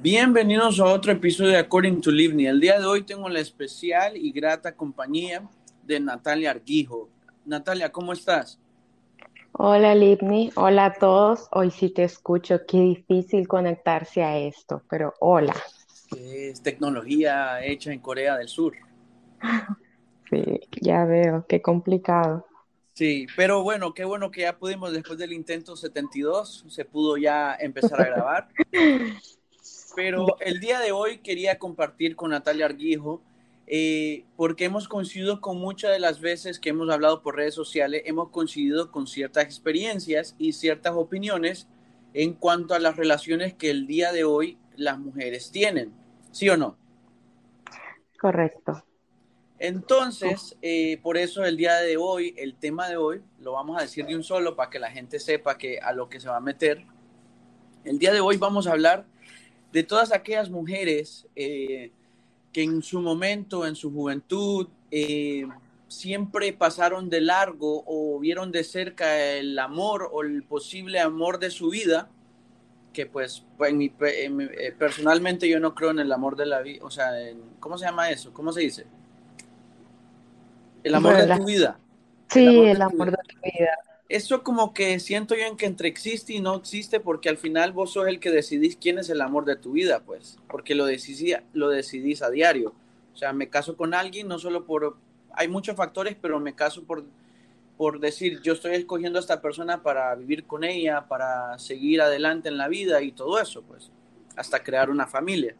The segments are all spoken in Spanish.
Bienvenidos a otro episodio de According to Livni. El día de hoy tengo la especial y grata compañía de Natalia Arguijo. Natalia, ¿cómo estás? Hola Livni, hola a todos. Hoy sí te escucho, qué difícil conectarse a esto, pero hola. Es tecnología hecha en Corea del Sur. Sí, ya veo, qué complicado. Sí, pero bueno, qué bueno que ya pudimos, después del intento 72, se pudo ya empezar a grabar. Pero el día de hoy quería compartir con Natalia Arguijo, eh, porque hemos coincidido con muchas de las veces que hemos hablado por redes sociales, hemos coincidido con ciertas experiencias y ciertas opiniones en cuanto a las relaciones que el día de hoy las mujeres tienen, ¿sí o no? Correcto. Entonces, eh, por eso el día de hoy, el tema de hoy, lo vamos a decir de un solo para que la gente sepa que a lo que se va a meter. El día de hoy vamos a hablar de todas aquellas mujeres eh, que en su momento, en su juventud, eh, siempre pasaron de largo o vieron de cerca el amor o el posible amor de su vida, que pues, eh, personalmente yo no creo en el amor de la vida, o sea, ¿cómo se llama eso? ¿Cómo se dice? El amor de tu vida. Sí, el amor, de, tu vida eso como que siento yo en que entre existe y no existe porque al final vos sos el que decidís quién es el amor de tu vida, pues, porque lo decidís, lo decidís a diario. O sea, me caso con alguien no solo por, hay muchos factores, pero me caso por, por decir, yo estoy escogiendo a esta persona para vivir con ella, para seguir adelante en la vida y todo eso, pues, hasta crear una familia.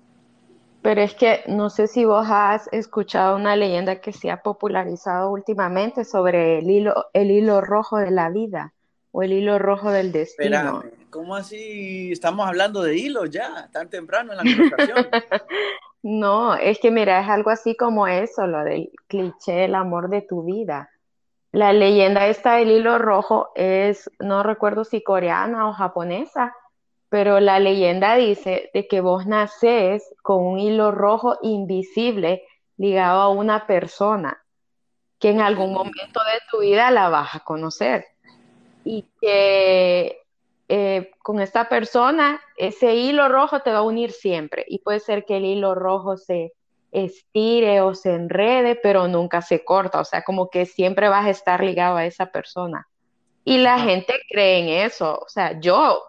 Pero es que no sé si vos has escuchado una leyenda que se ha popularizado últimamente sobre el hilo, el hilo rojo de la vida o el hilo rojo del destino. Espérame, ¿cómo así estamos hablando de hilo ya, tan temprano en la conversación? no, es que mira, es algo así como eso, lo del cliché, el amor de tu vida. La leyenda esta del hilo rojo es, no recuerdo si coreana o japonesa, pero la leyenda dice de que vos nacés con un hilo rojo invisible ligado a una persona que en algún momento de tu vida la vas a conocer. Y que eh, con esta persona ese hilo rojo te va a unir siempre. Y puede ser que el hilo rojo se estire o se enrede, pero nunca se corta, o sea, como que siempre vas a estar ligado a esa persona. Y la gente cree en eso, o sea, yo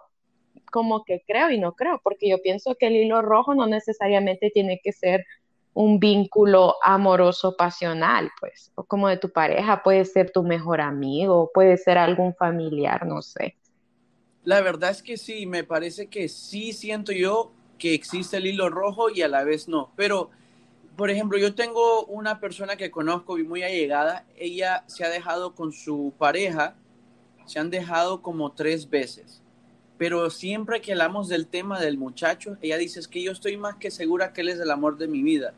como que creo y no creo, porque yo pienso que el hilo rojo no necesariamente tiene que ser un vínculo amoroso pasional, pues, o como de tu pareja, puede ser tu mejor amigo, puede ser algún familiar, no sé. La verdad es que sí, me parece que sí siento yo que existe el hilo rojo y a la vez no, pero por ejemplo, yo tengo una persona que conozco y muy allegada, ella se ha dejado con su pareja, se han dejado como tres veces pero siempre que hablamos del tema del muchacho, ella dice, es que yo estoy más que segura que él es el amor de mi vida.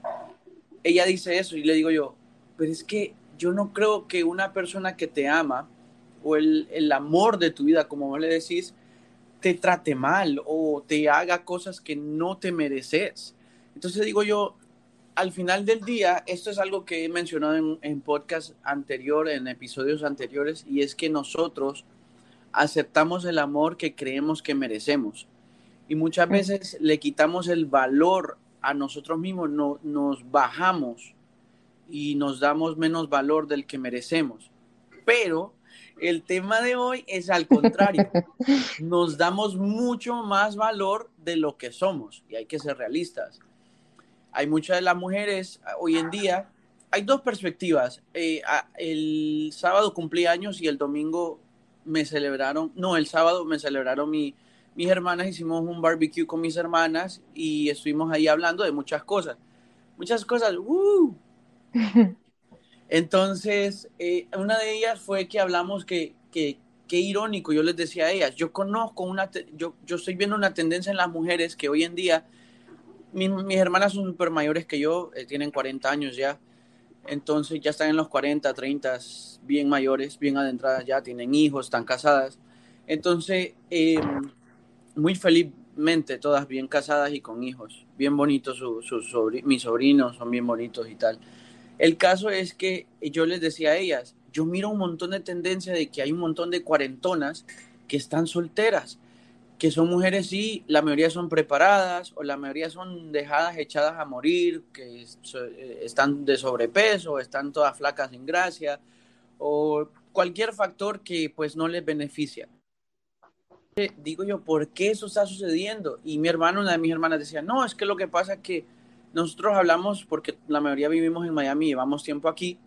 Ella dice eso y le digo yo, pero es que yo no creo que una persona que te ama o el, el amor de tu vida, como vos le decís, te trate mal o te haga cosas que no te mereces. Entonces digo yo, al final del día, esto es algo que he mencionado en, en podcast anterior, en episodios anteriores, y es que nosotros aceptamos el amor que creemos que merecemos. Y muchas veces le quitamos el valor a nosotros mismos, no, nos bajamos y nos damos menos valor del que merecemos. Pero el tema de hoy es al contrario. Nos damos mucho más valor de lo que somos y hay que ser realistas. Hay muchas de las mujeres hoy en día, hay dos perspectivas. Eh, el sábado cumplí años y el domingo me celebraron, no, el sábado me celebraron mi, mis hermanas, hicimos un barbecue con mis hermanas y estuvimos ahí hablando de muchas cosas. Muchas cosas, ¡uh! Entonces, eh, una de ellas fue que hablamos que, que, qué irónico, yo les decía a ellas, yo conozco una, yo, yo estoy viendo una tendencia en las mujeres que hoy en día, mis hermanas son súper mayores que yo, eh, tienen 40 años ya, entonces ya están en los 40, 30, bien mayores, bien adentradas ya, tienen hijos, están casadas. Entonces, em, muy felizmente todas bien casadas y con hijos, bien bonitos, mis sobrinos son bien bonitos y tal. El caso es que yo les decía a ellas, yo miro un montón de tendencia de que hay un montón de cuarentonas que están solteras, que son mujeres, sí, la mayoría son preparadas o la mayoría son dejadas, echadas a morir, que eh, están de sobrepeso, están todas flacas sin gracia, o cualquier factor que pues no les beneficia. Digo yo, ¿por qué eso está sucediendo? Y mi hermano, una de mis hermanas decía, no, es que lo que pasa es que nosotros hablamos, porque la mayoría vivimos en Miami, llevamos tiempo aquí,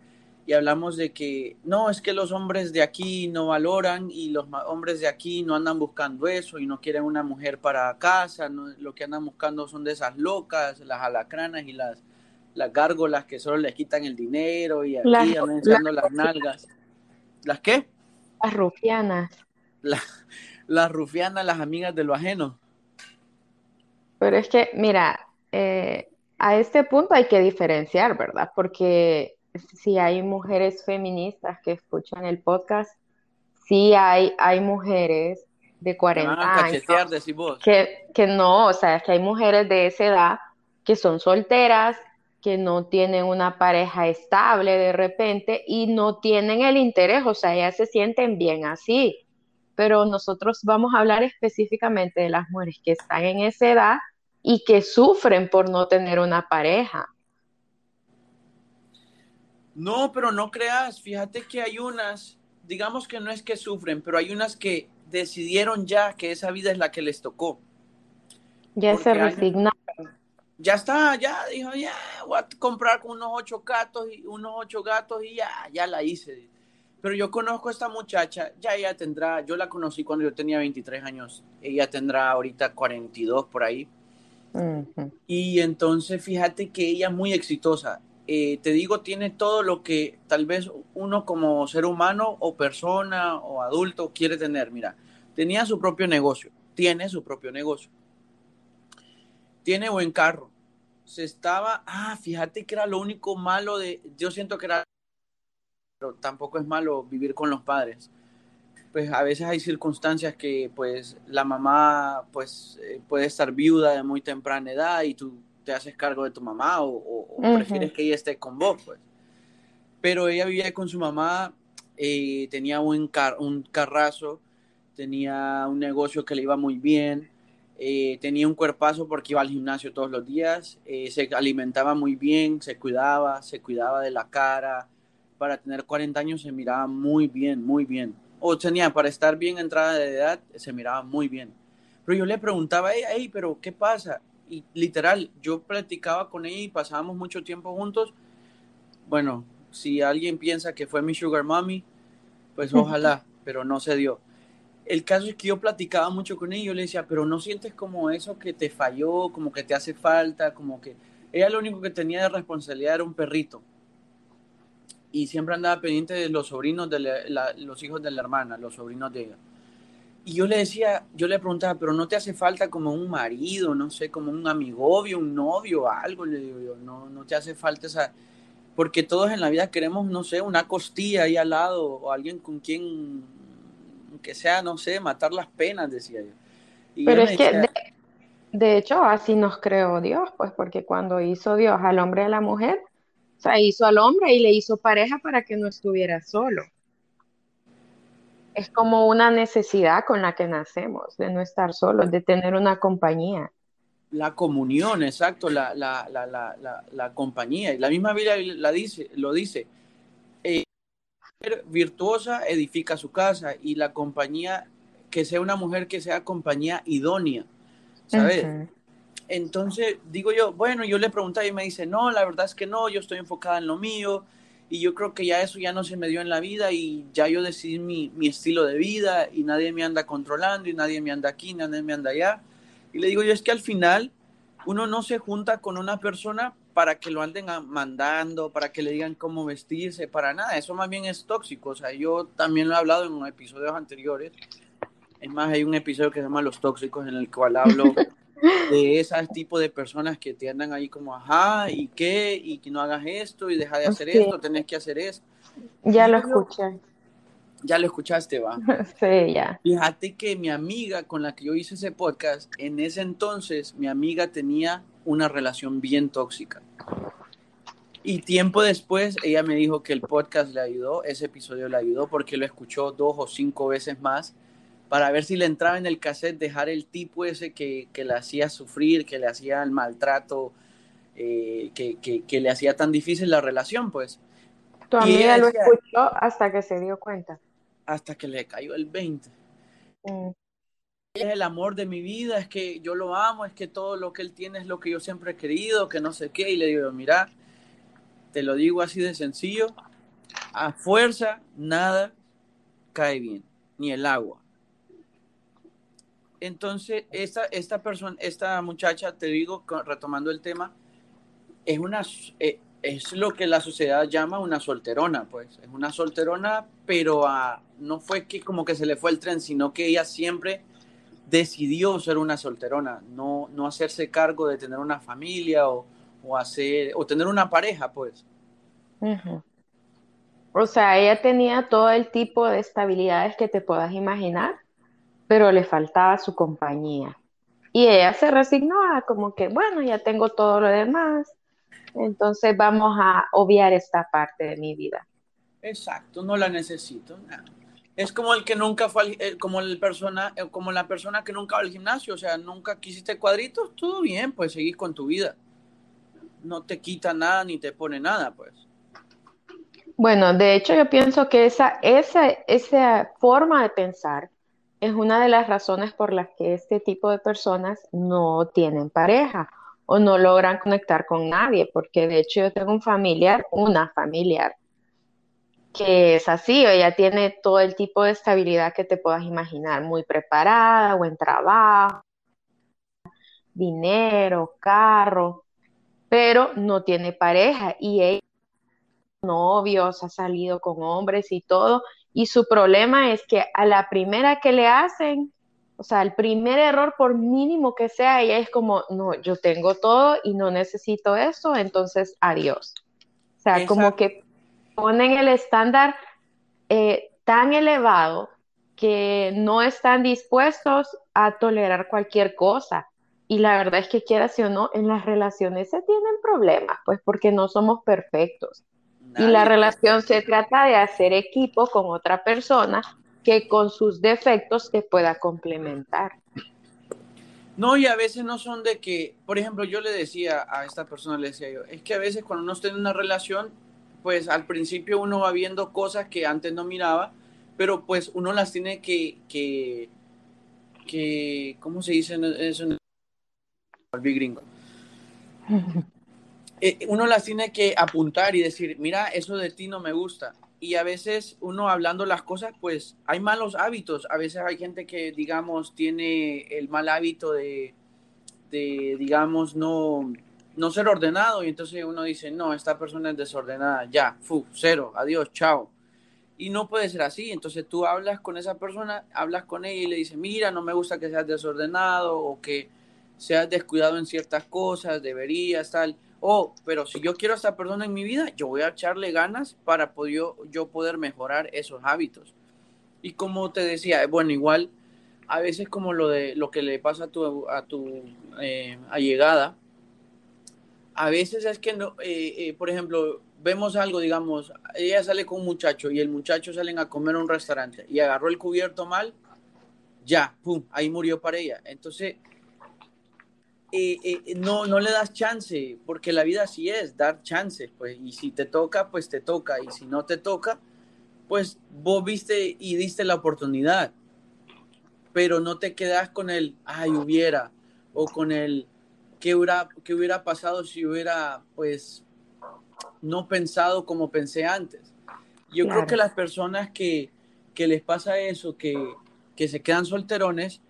y hablamos de que no, es que los hombres de aquí no valoran y los hombres de aquí no andan buscando eso y no quieren una mujer para casa, lo que andan buscando son de esas locas, las alacranas y las, las gárgolas que solo les quitan el dinero y aquí andan echando las nalgas. ¿Las qué? Las rufianas. las rufianas, las amigas de lo ajeno. Pero es que, mira, eh, a este punto hay que diferenciar, ¿verdad? Porque si hay mujeres feministas que escuchan el podcast, sí hay, hay mujeres de 40 años que, que no, o sea, que hay mujeres de esa edad que son solteras, que no tienen una pareja estable de repente y no tienen el interés, o sea, ellas se sienten bien así. Pero nosotros vamos a hablar específicamente de las mujeres que están en esa edad y que sufren por no tener una pareja. No, pero no creas, fíjate que hay unas, digamos que no es que sufren, pero hay unas que decidieron ya que esa vida es la que les tocó. Ya se resignaron. Ya está, ya dijo, ya voy a comprar unos ocho gatos y unos ocho gatos y ya, ya la hice. Pero yo conozco a esta muchacha, ya ella tendrá, yo la conocí cuando yo tenía 23 años, ella tendrá ahorita 42 por ahí. Y entonces fíjate que ella es muy exitosa. Eh, te digo, tiene todo lo que tal vez uno como ser humano o persona o adulto quiere tener. Mira, tenía su propio negocio, tiene su propio negocio. Tiene buen carro. Se estaba, ah, fíjate que era lo único malo de, yo siento que era, pero tampoco es malo vivir con los padres. Pues a veces hay circunstancias que pues la mamá pues eh, puede estar viuda de muy temprana edad y tú te haces cargo de tu mamá o, prefieres que ella esté con vos, pues. Pero ella vivía con su mamá, eh, tenía un, un carrazo, tenía un negocio que le iba muy bien, eh, tenía un cuerpazo porque iba al gimnasio todos los días, eh, se alimentaba muy bien, se cuidaba, se cuidaba de la cara. Para tener 40 años se miraba muy bien, muy bien. O tenía, para estar bien entrada de edad, se miraba muy bien. Pero yo le preguntaba, hey, pero ¿qué pasa? Y literal, yo platicaba con ella y pasábamos mucho tiempo juntos. Bueno, si alguien piensa que fue mi sugar mommy, pues ojalá, pero no se dio. El caso es que yo platicaba mucho con ella y yo le decía, pero no sientes como eso que te falló, como que te hace falta, como que ella lo único que tenía de responsabilidad era un perrito. Y siempre andaba pendiente de los sobrinos, de los hijos de la hermana, los sobrinos de ella. Y yo le decía, yo le preguntaba, pero no te hace falta como un marido, no sé, como un amigovio, un novio, algo, le digo yo, no, no te hace falta esa, porque todos en la vida queremos, no sé, una costilla ahí al lado, o alguien con quien, que sea, no sé, matar las penas, decía yo. pero es que, de, de, hecho, así nos creó Dios, pues, porque cuando hizo Dios al hombre y a la mujer, o sea, hizo al hombre y le hizo pareja para que no estuviera solo es como una necesidad con la que nacemos, de no estar solos, de tener una compañía. La comunión, exacto, la, la, la, la compañía. Y la misma Biblia la dice, lo dice. Eh, virtuosa edifica su casa y la compañía, que sea una mujer que sea compañía idónea, ¿sabes? Entonces digo yo, bueno, yo le pregunté y me dice, no, la verdad es que no, yo estoy enfocada en lo mío, y yo creo que ya eso ya no se me dio en la vida y ya yo decidí mi, estilo de vida y nadie me anda controlando y nadie me anda aquí, nadie me anda allá. Y le digo yo, es que al final uno no se junta con una persona para que lo anden mandando, para que le digan cómo vestirse, para nada, eso más bien es tóxico. O sea, yo también lo he hablado en episodios anteriores. Es más, hay un episodio que se llama Los Tóxicos en el cual hablo de ese tipo de personas que te andan ahí como, ajá, ¿y qué? Y que no hagas esto y deja de hacer esto, tenés que hacer esto. Ya lo escuché. Ya lo escuchaste, va. Sí, ya. Fíjate que mi amiga con la que yo hice ese podcast, en ese entonces mi amiga tenía una relación bien tóxica. Y tiempo después ella me dijo que el podcast le ayudó, ese episodio le ayudó porque lo escuchó dos o cinco veces más para ver si le entraba en el cassette, dejar el tipo ese que, que le hacía sufrir, que le hacía el maltrato, eh, que, que, le hacía tan difícil la relación, pues. Tu amiga lo escuchó hasta que se dio cuenta. Hasta que le cayó el 20. Mm. Es el amor de mi vida, es que yo lo amo, es que todo lo que él tiene es lo que yo siempre he querido, que no sé qué. Y le digo, mira, te lo digo así de sencillo, a fuerza nada cae bien, ni el agua. Entonces, esta, esta persona, esta muchacha, te digo, retomando el tema, es una, eh, es lo que la sociedad llama una solterona, pues. Es una solterona, pero no fue que como que se le fue el tren, sino que ella siempre decidió ser una solterona, no, no hacerse cargo de tener una familia o, hacer, o tener una pareja, pues. O sea, ella tenía todo el tipo de estabilidades que te puedas imaginar, pero le faltaba su compañía. Y ella se resignó a como que, bueno, ya tengo todo lo demás, entonces vamos a obviar esta parte de mi vida. Exacto, no la necesito. Es como el que nunca fue, eh, como el persona, eh, como la persona que nunca va al gimnasio, o sea, nunca quisiste cuadritos, todo bien, pues seguís con tu vida. No te quita nada ni te pone nada, pues. Bueno, de hecho yo pienso que esa, esa, esa forma de pensar es una de las razones por las que este tipo de personas no tienen pareja o no logran conectar con nadie, porque de hecho yo tengo un familiar, una familiar, que es así, ella tiene todo el tipo de estabilidad que te puedas imaginar, muy preparada, buen trabajo, dinero, carro, pero no tiene pareja y ella novios, ha salido con hombres y todo, y su problema es que a la primera que le hacen, o sea, el primer error, por mínimo que sea, ella es como, no, yo tengo todo y no necesito eso, entonces adiós. O sea, como que ponen el estándar eh, tan elevado que no están dispuestos a tolerar cualquier cosa. Y la verdad es que quieras o no, en las relaciones se tienen problemas, pues porque no somos perfectos. Y la relación se trata de hacer equipo con otra persona que con sus defectos te pueda complementar. No, y a veces no son de que, por ejemplo, yo le decía a esta persona, le decía yo, es que a veces cuando uno está en una relación, pues al principio uno va viendo cosas que antes no miraba, pero pues uno las tiene que, que, que ¿cómo se dice eso? El gringo. Eh, uno las tiene que apuntar y decir, mira, eso de ti no me gusta. Y a veces uno hablando las cosas, pues hay malos hábitos. A veces hay gente que, digamos, tiene el mal hábito de, digamos, no, no ser ordenado. Y entonces uno dice, no, esta persona es desordenada. Ya, fu, cero, adiós, chao. Y no puede ser así. Entonces tú hablas con esa persona, hablas con ella y le dices, mira, no me gusta que seas desordenado o que seas descuidado en ciertas cosas, deberías, tal oh, pero si yo quiero a esta persona en mi vida, yo voy a echarle ganas para poder, yo, poder mejorar esos hábitos. Y como te decía, bueno, igual, a veces como lo de lo que le pasa a tu, a tu eh, allegada, a veces es que, no, eh, eh, por ejemplo, vemos algo, digamos, ella sale con un muchacho y el muchacho salen a comer a un restaurante y agarró el cubierto mal, ya, pum, ahí murió para ella. Entonces, eh, eh, no, no le das chance, porque la vida así es, dar chances, pues, y si te toca, pues te toca, y si no te toca, pues vos viste y diste la oportunidad, pero no te quedas con el, ay, hubiera, o con el, ¿qué hubiera, qué hubiera pasado si hubiera, pues, no pensado como pensé antes? Yo creo que las personas que, que les pasa eso, que, que se quedan solterones,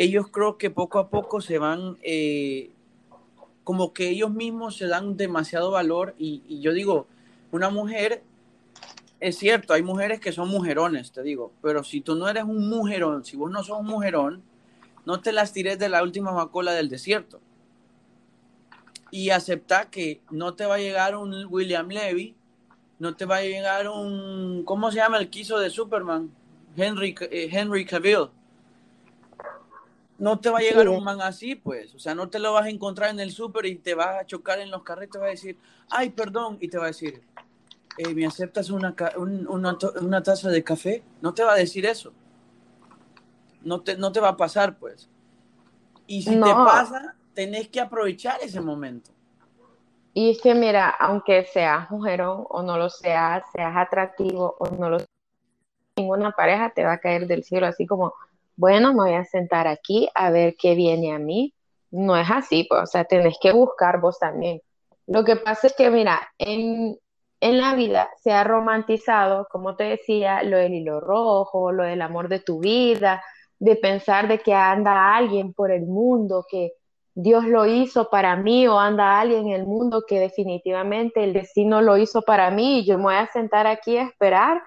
ellos creo que poco a poco se van, eh, como que ellos mismos se dan demasiado valor y, yo digo, una mujer, es cierto, hay mujeres que son mujerones, te digo, pero si tú no eres un mujerón, si vos no sos un mujerón, no te las tires de la última macola del desierto. Y acepta que no te va a llegar un William Levy, no te va a llegar un, ¿cómo se llama el quiso de Superman? Henry, eh, Henry Cavill no te va a llegar un man así, pues. O sea, no te lo vas a encontrar en el súper y te vas a chocar en los carretes, te va a decir, ay, perdón, y te va a decir, eh, ¿me aceptas una, una, taza de café? No te va a decir eso. no te, no te va a pasar, pues. Y si te pasa, tenés que aprovechar ese momento. Y es que mira, aunque seas mujerón o no lo seas, seas atractivo o no lo seas, ninguna pareja te va a caer del cielo así como, bueno, me voy a sentar aquí a ver qué viene a mí. No es así, pues, o sea, tenés que buscar vos también. Lo que pasa es que, mira, en, en la vida se ha romantizado, como te decía, lo del hilo rojo, lo del amor de tu vida, de pensar de que anda alguien por el mundo, que Dios lo hizo para mí o anda alguien en el mundo que definitivamente el destino lo hizo para mí y yo me voy a sentar aquí a esperar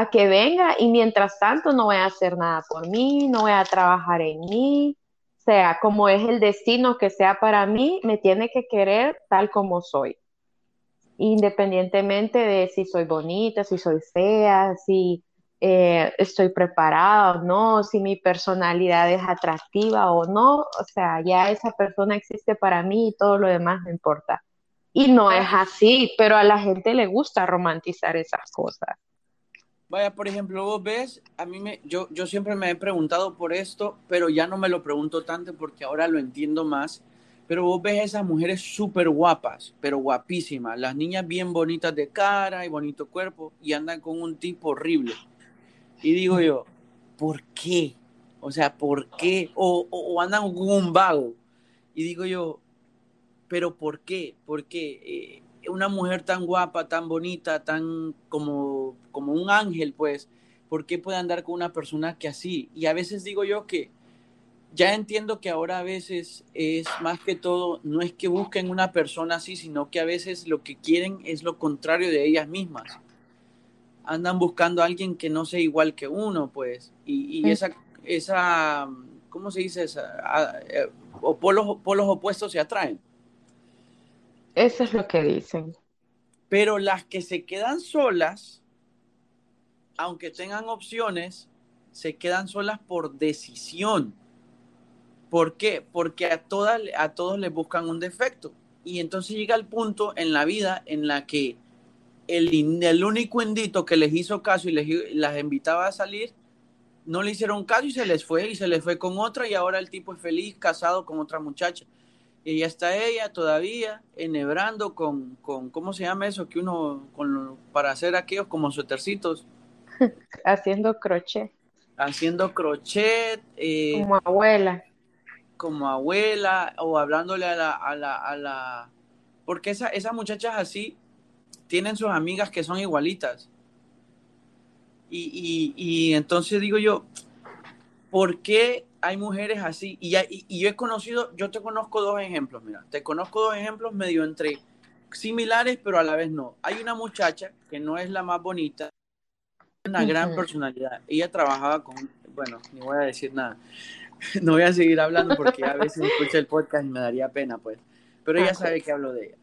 a que venga y mientras tanto no voy a hacer nada por mí, no voy a trabajar en mí, sea, como es el destino que sea para mí, me tiene que querer tal como soy, independientemente de si soy bonita, si soy fea, si eh, estoy preparada o no, si mi personalidad es atractiva o no, o sea, ya esa persona existe para mí y todo lo demás no importa. Y no es así, pero a la gente le gusta romantizar esas cosas. Vaya, por ejemplo, vos ves, a mí me, yo, yo siempre me he preguntado por esto, pero ya no me lo pregunto tanto porque ahora lo entiendo más. Pero vos ves esas mujeres súper guapas, pero guapísimas, las niñas bien bonitas de cara y bonito cuerpo y andan con un tipo horrible y digo yo, ¿por qué? O sea, ¿por qué? O, andan con un vago. Y digo yo, ¿pero por qué? Porque eh, una mujer tan guapa, tan bonita, tan como, como un ángel, pues, ¿por qué puede andar con una persona que así? Y a veces digo yo que ya entiendo que ahora a veces es más que todo, no es que busquen una persona así, sino que a veces lo que quieren es lo contrario de ellas mismas andan buscando a alguien que no sea igual que uno, pues, y, esa, esa, ¿cómo se dice? Esa, eh, o polos, polos opuestos se atraen. Eso es lo que dicen. Pero las que se quedan solas, aunque tengan opciones, se quedan solas por decisión. ¿Por qué? Porque a, todas, a todos les buscan un defecto. Y entonces llega el punto en la vida en la que el, el único indito que les hizo caso y les, las invitaba a salir, no le hicieron caso y se les fue y se les fue con otra y ahora el tipo es feliz, casado con otra muchacha. Y ya está ella todavía enhebrando con, con ¿cómo se llama eso? Que uno, con, para hacer aquellos como suetercitos. Haciendo crochet. Haciendo crochet. Eh, como abuela. Como abuela, o hablándole a la, a la, a la, porque esa, esas muchachas así tienen sus amigas que son igualitas. Y, entonces digo yo, ¿por qué hay mujeres así? Y, y, yo he conocido, yo te conozco dos ejemplos, mira, te conozco dos ejemplos medio entre similares, pero a la vez no. Hay una muchacha que no es la más bonita, una gran personalidad. Ella trabajaba con, bueno, ni voy a decir nada. No voy a seguir hablando porque a veces escucha el podcast y me daría pena, pues. Pero ella sabe que hablo de ella.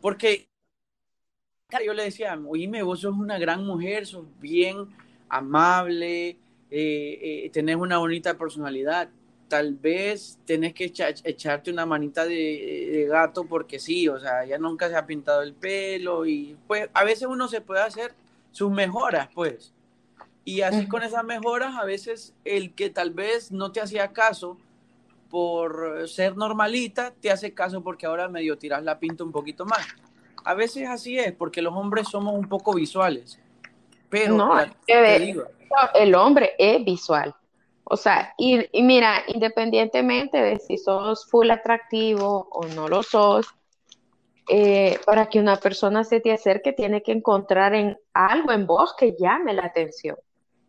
Porque yo le decía, oíme, vos sos una gran mujer, sos bien amable, eh, eh, tenés una bonita personalidad. Tal vez tenés que echarte una manita de, gato porque sí, o sea, ella nunca se ha pintado el pelo y pues a veces uno se puede hacer sus mejoras, pues. Y así con esas mejoras, a veces el que tal vez no te hacía caso por ser normalita, te hace caso porque ahora medio tiras la pinta un poquito más. A veces así es, porque los hombres somos un poco visuales. Pero no, el hombre es visual. O sea, y, mira, independientemente de si sos full atractivo o no lo sos, eh, para que una persona se te acerque, tiene que encontrar en algo en vos que llame la atención.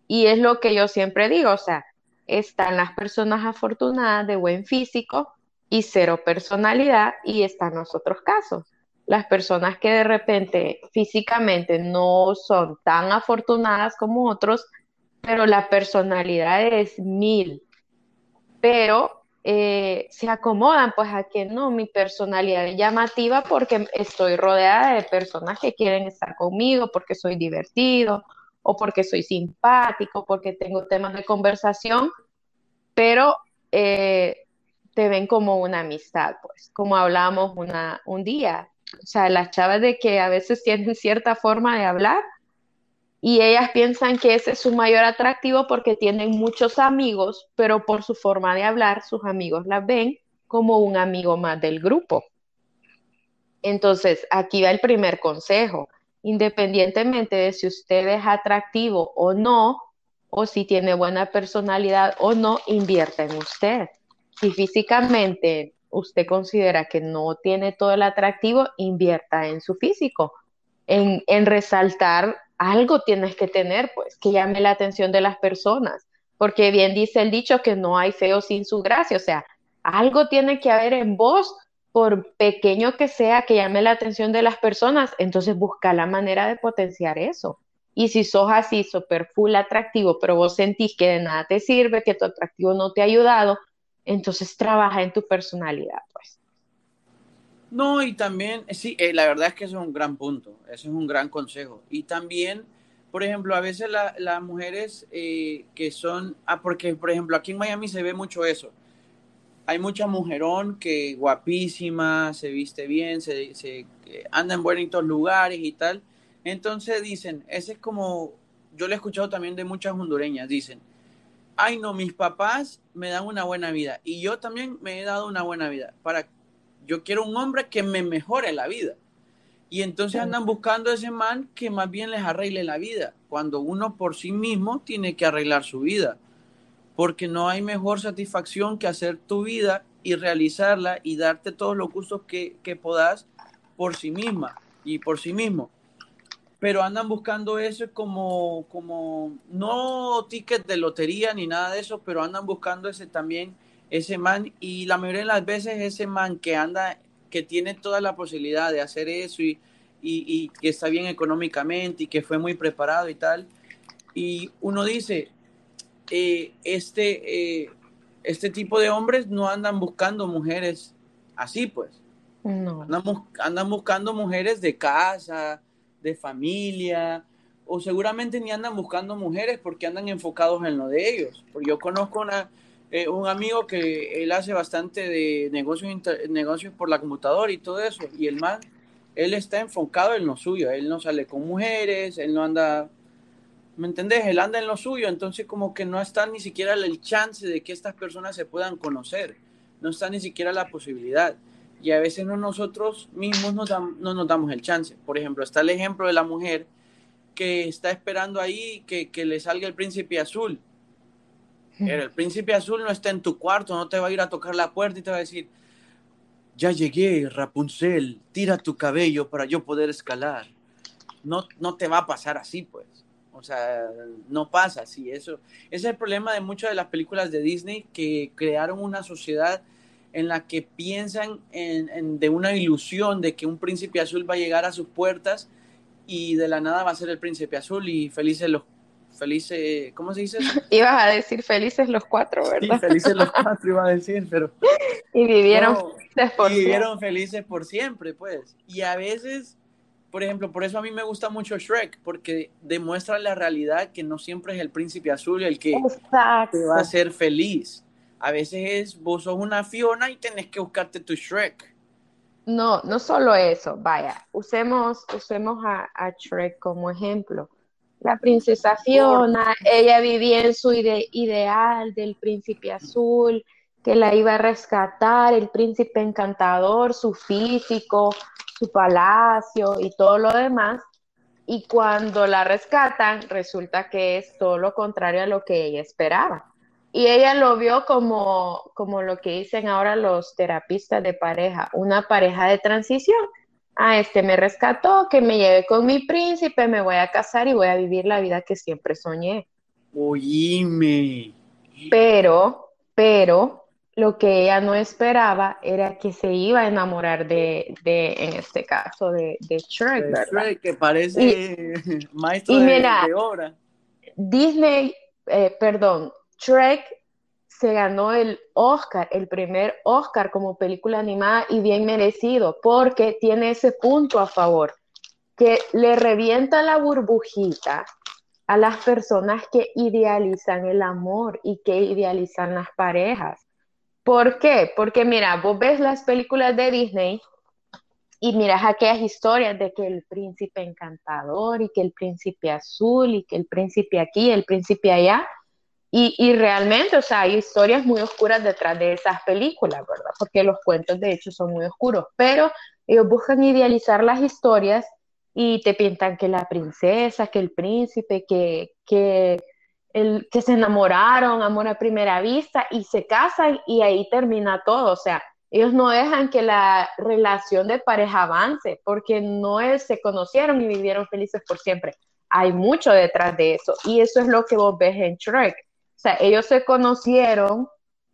Y es lo que yo siempre digo, o sea, están las personas afortunadas de buen físico y cero personalidad y están los otros casos las personas que de repente físicamente no son tan afortunadas como otros, pero la personalidad es mil, pero eh, se acomodan pues a que no, mi personalidad es llamativa porque estoy rodeada de personas que quieren estar conmigo, porque soy divertido o porque soy simpático, porque tengo temas de conversación, pero eh, te ven como una amistad, pues, como hablamos una, un día, o sea, las chavas de que a veces tienen cierta forma de hablar y ellas piensan que ese es su mayor atractivo porque tienen muchos amigos, pero por su forma de hablar, sus amigos las ven como un amigo más del grupo. Entonces, aquí va el primer consejo. Independientemente de si usted es atractivo o no, o si tiene buena personalidad o no, invierta en usted. Si físicamente usted considera que no tiene todo el atractivo, invierta en su físico, en, en resaltar algo tienes que tener, pues, que llame la atención de las personas, porque bien dice el dicho que no hay feo sin su gracia, o sea, algo tiene que haber en vos, por pequeño que sea, que llame la atención de las personas, entonces busca la manera de potenciar eso. Y si sos así, super full atractivo, pero vos sentís que de nada te sirve, que tu atractivo no te ha ayudado, entonces trabaja en tu personalidad, pues. No, y también, sí, eh, la verdad es que eso es un gran punto, eso es un gran consejo. Y también, por ejemplo, a veces las mujeres eh, que son, ah, porque por ejemplo aquí en Miami se ve mucho eso. Hay mucha mujerón que guapísima, se viste bien, se, se eh, anda en bonitos lugares y tal. Entonces dicen, ese es como, yo lo he escuchado también de muchas hondureñas, dicen, ay no, mis papás me dan una buena vida y yo también me he dado una buena vida. Para yo quiero un hombre que me mejore la vida. Y entonces andan buscando a ese man que más bien les arregle la vida, cuando uno por sí mismo tiene que arreglar su vida. Porque no hay mejor satisfacción que hacer tu vida y realizarla y darte todos los gustos que, que por sí misma y por sí mismo. Pero andan buscando eso como, como, no ticket de lotería ni nada de eso, pero andan buscando ese también ese man, y la mayoría de las veces ese man que anda, que tiene toda la posibilidad de hacer eso y, y, que está bien económicamente y que fue muy preparado y tal, y uno dice, eh, este, eh, este tipo de hombres no andan buscando mujeres así, pues. No. Andan, andan buscando mujeres de casa, de familia, o seguramente ni andan buscando mujeres porque andan enfocados en lo de ellos. Porque yo conozco una, eh, un amigo que él hace bastante de negocios, negocios por la computadora y todo eso, y el man, él está enfocado en lo suyo, él no sale con mujeres, él no anda, ¿me entendés? Él anda en lo suyo, entonces como que no está ni siquiera el chance de que estas personas se puedan conocer, no está ni siquiera la posibilidad. Y a veces no nosotros mismos nos no nos damos el chance. Por ejemplo, está el ejemplo de la mujer que está esperando ahí que, que le salga el príncipe azul el príncipe azul no está en tu cuarto, no te va a ir a tocar la puerta y te va a decir, ya llegué, Rapunzel, tira tu cabello para yo poder escalar. No, no te va a pasar así, pues. O sea, no pasa así. Eso, ese es el problema de muchas de las películas de Disney que crearon una sociedad en la que piensan en, de una ilusión de que un príncipe azul va a llegar a sus puertas y de la nada va a ser el príncipe azul y felices los felices, ¿cómo se dice? Ibas a decir felices los cuatro, ¿verdad? Sí, felices los cuatro iba a decir, pero... Y vivieron felices por y vivieron felices por siempre, pues. Y a veces, por ejemplo, por eso a mí me gusta mucho Shrek, porque demuestra la realidad que no siempre es el príncipe azul el que te va a hacer feliz. A veces es, vos sos una Fiona y tenés que buscarte tu Shrek. No, no solo eso, vaya, usemos, usemos a, a Shrek como ejemplo la princesa Fiona, ella vivía en su ideal del príncipe azul, que la iba a rescatar, el príncipe encantador, su físico, su palacio y todo lo demás. Y cuando la rescatan, resulta que es todo lo contrario a lo que ella esperaba. Y ella lo vio como, como lo que dicen ahora los terapistas de pareja, una pareja de transición ah, este me rescató, que me lleve con mi príncipe, me voy a casar y voy a vivir la vida que siempre soñé. Oíme. Pero, pero, lo que ella no esperaba era que se iba a enamorar de, de en este caso, de, de Shrek, Shrek, que parece maestro de, obra. Disney, eh, perdón, Shrek se ganó el Oscar, el primer Oscar como película animada y bien merecido, porque tiene ese punto a favor, que le revienta la burbujita a las personas que idealizan el amor y que idealizan las parejas. ¿Por qué? Porque mira, vos ves las películas de Disney y miras aquellas historias de que el príncipe encantador y que el príncipe azul y que el príncipe aquí, el príncipe allá. Y, y, realmente, o sea, hay historias muy oscuras detrás de esas películas, ¿verdad? Porque los cuentos de hecho son muy oscuros, pero ellos buscan idealizar las historias y te pintan que la princesa, que el príncipe, que, que, el, que se enamoraron, amor a primera vista, y se casan y ahí termina todo. O sea, ellos no dejan que la relación de pareja avance porque no es, se conocieron y vivieron felices por siempre. Hay mucho detrás de eso y eso es lo que vos ves en Shrek. O sea, ellos se conocieron,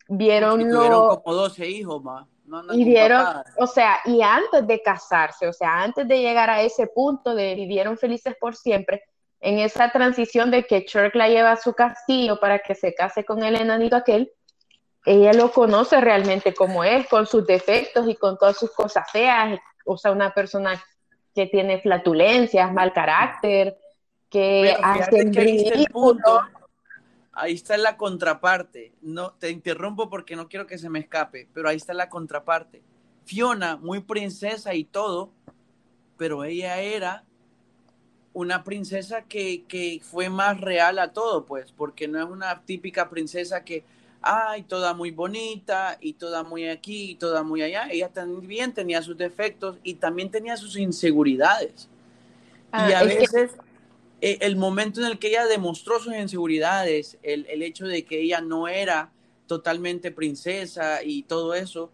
vieron y tuvieron como 12 hijos más. y vieron, o sea, y antes de casarse, o sea, antes de llegar a ese punto de vivieron felices por siempre, en esa transición de que Shrek la lleva a su castillo para que se case con el enanito aquel, ella lo conoce realmente como es, con sus defectos y con todas sus cosas feas, o sea, una persona que tiene flatulencias, mal carácter, que hace punto. Ahí está la contraparte. No, te interrumpo porque no quiero que se me escape, pero ahí está la contraparte. Fiona, muy princesa y todo, pero ella era una princesa que, que fue más real a todo, pues, porque no es una típica princesa que, ay, toda muy bonita y toda muy aquí y toda muy allá. Ella también tenía sus defectos y también tenía sus inseguridades. y ah, a veces el momento en el que ella demostró sus inseguridades, el, hecho de que ella no era totalmente princesa y todo eso,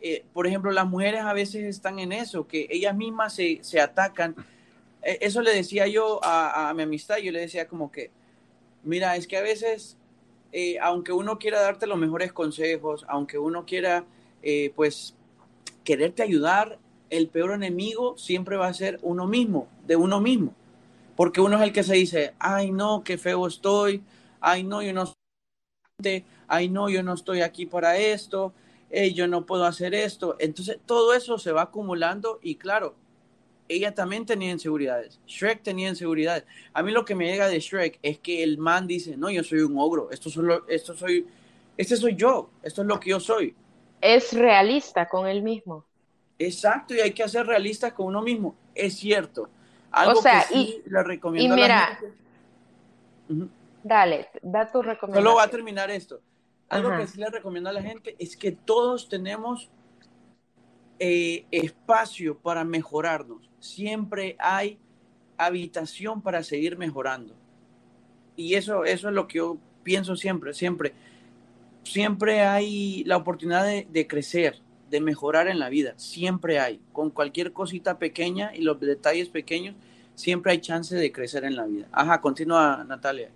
eh, por ejemplo, las mujeres a veces están en eso, que ellas mismas se, atacan. E, eso le decía yo a, a mi amistad, yo le decía como que, mira, es que a veces eh, aunque uno quiera darte los mejores consejos, aunque uno quiera, eh, pues, quererte ayudar, el peor enemigo siempre va a ser uno mismo, de uno mismo. Porque uno es el que se dice, ay no, qué feo estoy, ay no, yo no estoy, ay no, yo no estoy aquí para esto, eh, yo no puedo hacer esto. Entonces todo eso se va acumulando y claro, ella también tenía inseguridades. Shrek tenía inseguridades. A mí lo que me llega de Shrek es que el man dice, no, yo soy un ogro, esto, solo, esto soy, este soy yo, esto es lo que yo soy. Es realista con él mismo. Exacto, y hay que ser realista con uno mismo, es cierto. Algo o sea, que sí y, recomiendo mira, Dale, da tu recomendación. Solo va a terminar esto. Algo que sí le recomiendo a la gente es que todos tenemos eh, espacio para mejorarnos. Siempre hay habitación para seguir mejorando. Y eso, eso es lo que yo pienso siempre, siempre. Siempre hay la oportunidad de, crecer, de mejorar en la vida. Siempre hay. Con cualquier cosita pequeña y los detalles pequeños, siempre hay chance de crecer en la vida. Ajá, continúa Natalia.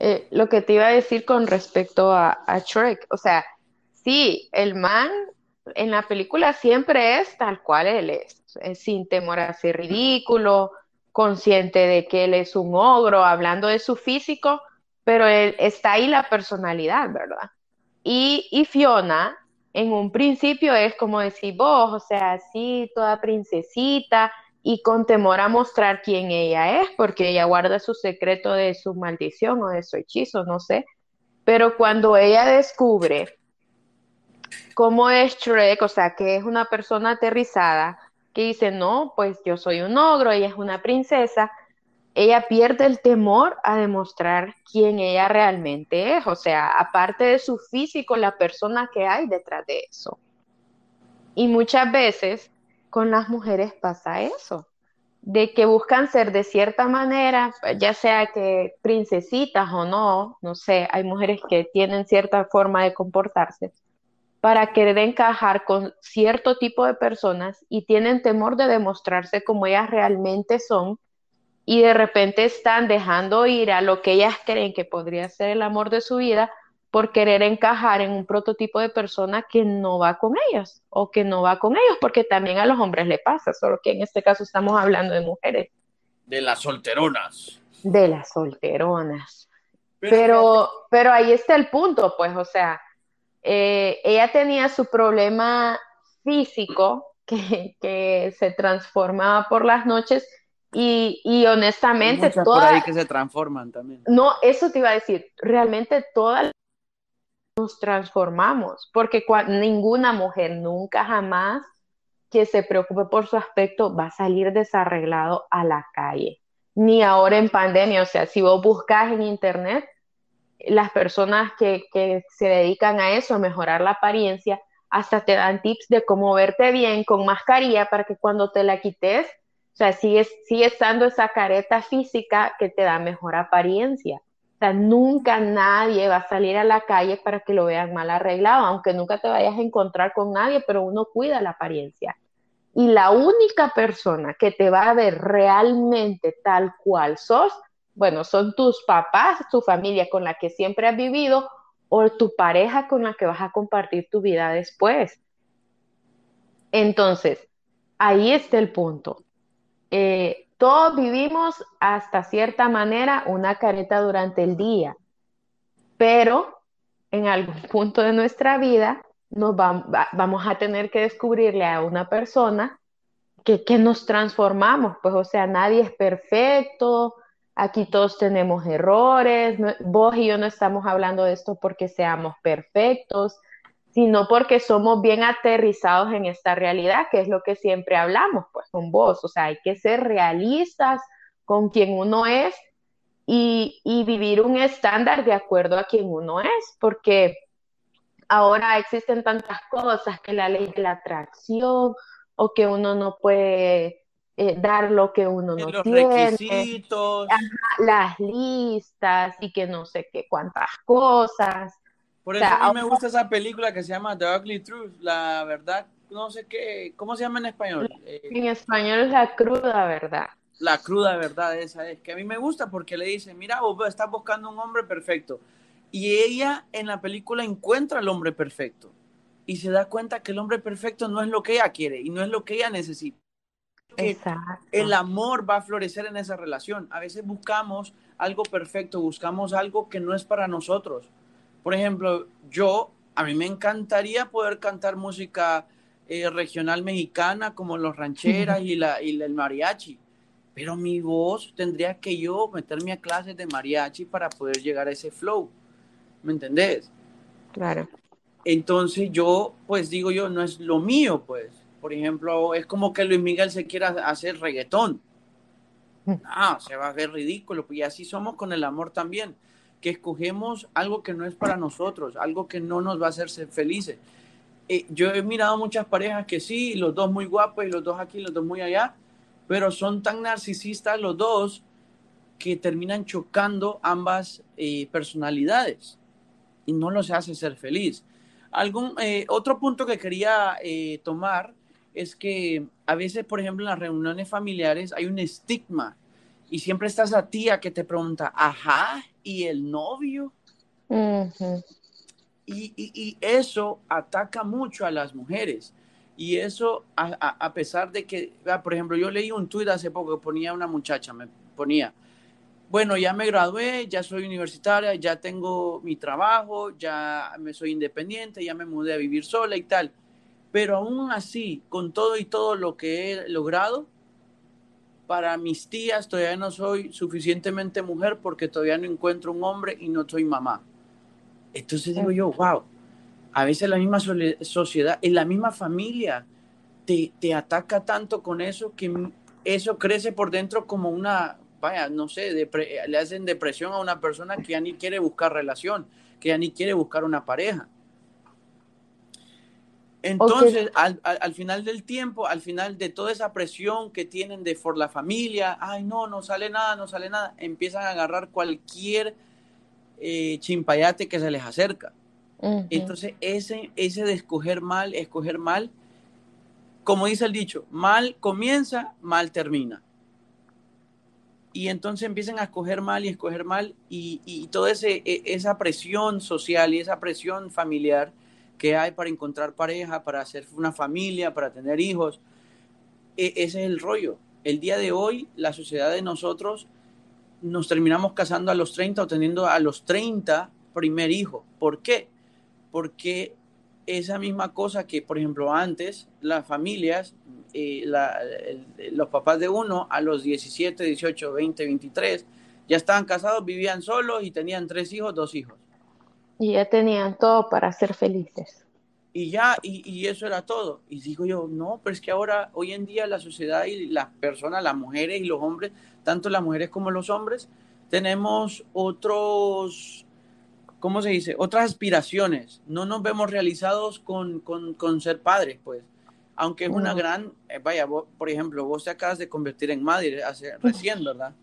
Eh, lo que te iba a decir con respecto a, Shrek, o sea, sí, el man en la película siempre es tal cual él es, sin temor a ser ridículo, consciente de que él es un ogro, hablando de su físico, pero él, está ahí la personalidad, ¿verdad? Y, y Fiona, en un principio es como decir vos, o sea, así, toda princesita, y con temor a mostrar quién ella es, porque ella guarda su secreto de su maldición o de su hechizo, no sé. Pero cuando ella descubre cómo es Shrek, o sea, que es una persona aterrizada, que dice, no, pues yo soy un ogro, ella es una princesa, ella pierde el temor a demostrar quién ella realmente es, o sea, aparte de su físico, la persona que hay detrás de eso. Y muchas veces con las mujeres pasa eso, de que buscan ser de cierta manera, ya sea que princesitas o no, no sé, hay mujeres que tienen cierta forma de comportarse, para querer encajar con cierto tipo de personas y tienen temor de demostrarse como ellas realmente son y de repente están dejando ir a lo que ellas creen que podría ser el amor de su vida por querer encajar en un prototipo de persona que no va con ellas o que no va con ellos, porque también a los hombres le pasa, solo que en este caso estamos hablando de mujeres. De las solteronas. De las solteronas. pero, pero ahí está el punto, pues, o sea, eh, ella tenía su problema físico que, se transformaba por las noches y, y honestamente todas... por ahí que se transforman también. No, eso te iba a decir, realmente todas nos transformamos, porque ninguna mujer nunca jamás que se preocupe por su aspecto va a salir desarreglado a la calle. Ni ahora en pandemia, o sea, si vos buscas en internet, las personas que, que se dedican a eso, a mejorar la apariencia, hasta te dan tips de cómo verte bien con mascarilla para que cuando te la quites, o sea, sigue, sigue estando esa careta física que te da mejor apariencia. O sea, nunca nadie va a salir a la calle para que lo vean mal arreglado, aunque nunca te vayas a encontrar con nadie, pero uno cuida la apariencia. Y la única persona que te va a ver realmente tal cual sos, bueno, son tus papás, tu familia con la que siempre has vivido o tu pareja con la que vas a compartir tu vida después. Entonces, ahí está el punto. Eh, todos vivimos hasta cierta manera una careta durante el día, pero en algún punto de nuestra vida nos vamos a tener que descubrirle a una persona que, que nos transformamos, pues o sea, nadie es perfecto, Aquí todos tenemos errores, vos y yo no estamos hablando de esto porque seamos perfectos, sino porque somos bien aterrizados en esta realidad, que es lo que siempre hablamos, pues con vos, o sea, hay que ser realistas con quien uno es y, y vivir un estándar de acuerdo a quien uno es, porque ahora existen tantas cosas que la ley de la atracción o que uno no puede eh, dar lo que uno no los tiene, requisitos, las listas y que no sé qué cuántas cosas. Por eso a mí me gusta esa película que se llama The Ugly Truth, la verdad, no sé qué, ¿cómo se llama en español? Eh, en español es la cruda verdad. La cruda verdad esa es, que a mí me gusta porque le dice, mira, vos estás buscando un hombre perfecto. Y ella en la película encuentra al hombre perfecto y se da cuenta que el hombre perfecto no es lo que ella quiere y no es lo que ella necesita el amor va a florecer en esa relación. A veces buscamos algo perfecto, buscamos algo que no es para nosotros. Por ejemplo, yo, a mí me encantaría poder cantar música eh, regional mexicana como los rancheras y, la, y el mariachi, pero mi voz tendría que yo meterme a clases de mariachi para poder llegar a ese flow. ¿Me entendés? Claro. Entonces yo, pues digo yo, no es lo mío, pues por ejemplo, es como que Luis Miguel se quiera hacer reggaetón. Ah, se va a ver ridículo. Y así somos con el amor también, que escogemos algo que no es para nosotros, algo que no nos va a hacer ser felices. Eh, yo he mirado muchas parejas que sí, los dos muy guapos y los dos aquí, los dos muy allá, pero son tan narcisistas los dos que terminan chocando ambas eh, personalidades y no los hace ser feliz. Algún, eh, otro punto que quería tomar es que a veces, por ejemplo, en las reuniones familiares hay un estigma y siempre está esa tía que te pregunta, ajá, ¿y el novio? y, eso ataca mucho a las mujeres. Y eso, a, pesar de que, por ejemplo, yo leí un tuit hace poco que ponía una muchacha, me ponía, bueno, ya me gradué, ya soy universitaria, ya tengo mi trabajo, ya me soy independiente, ya me mudé a vivir sola y tal. Pero aún así, con todo y todo lo que he logrado, para mis tías todavía no soy suficientemente mujer porque todavía no encuentro un hombre y no soy mamá. Entonces digo yo, wow, a veces la misma sociedad, en la misma familia, te, te ataca tanto con eso que eso crece por dentro como una, vaya, no sé, le hacen depresión a una persona que ya ni quiere buscar relación, que ya ni quiere buscar una pareja. Entonces, al, final del tiempo, al final de toda esa presión que tienen de por la familia, ay, no, no sale nada, no sale nada, empiezan a agarrar cualquier eh, chimpayate que se les acerca. Entonces, ese, ese de escoger mal, escoger mal, como dice el dicho, mal comienza, mal termina. Y entonces empiezan a escoger mal y escoger mal y, y toda e, esa presión social y esa presión familiar que hay para encontrar pareja, para hacer una familia, para tener hijos. E, ese es el rollo. El día de hoy, la sociedad de nosotros nos terminamos casando a los 30 o teniendo a los 30 primer hijo. ¿Por qué? Porque esa misma cosa que, por ejemplo, antes las familias, eh, los papás de uno a los 17, 18, 20, 23, ya estaban casados, vivían solos y tenían tres hijos, dos hijos y ya tenían todo para ser felices. y ya, y, y, eso era todo. Y digo yo, no, pero es que ahora, hoy en día, la sociedad y las personas, las mujeres y los hombres, tanto las mujeres como los hombres, tenemos otros, ¿cómo se dice? Otras aspiraciones. No nos vemos realizados con, con, con ser padres, pues. Aunque es una gran, eh, vaya, por ejemplo, vos te acabas de convertir en madre hace recién, ¿verdad?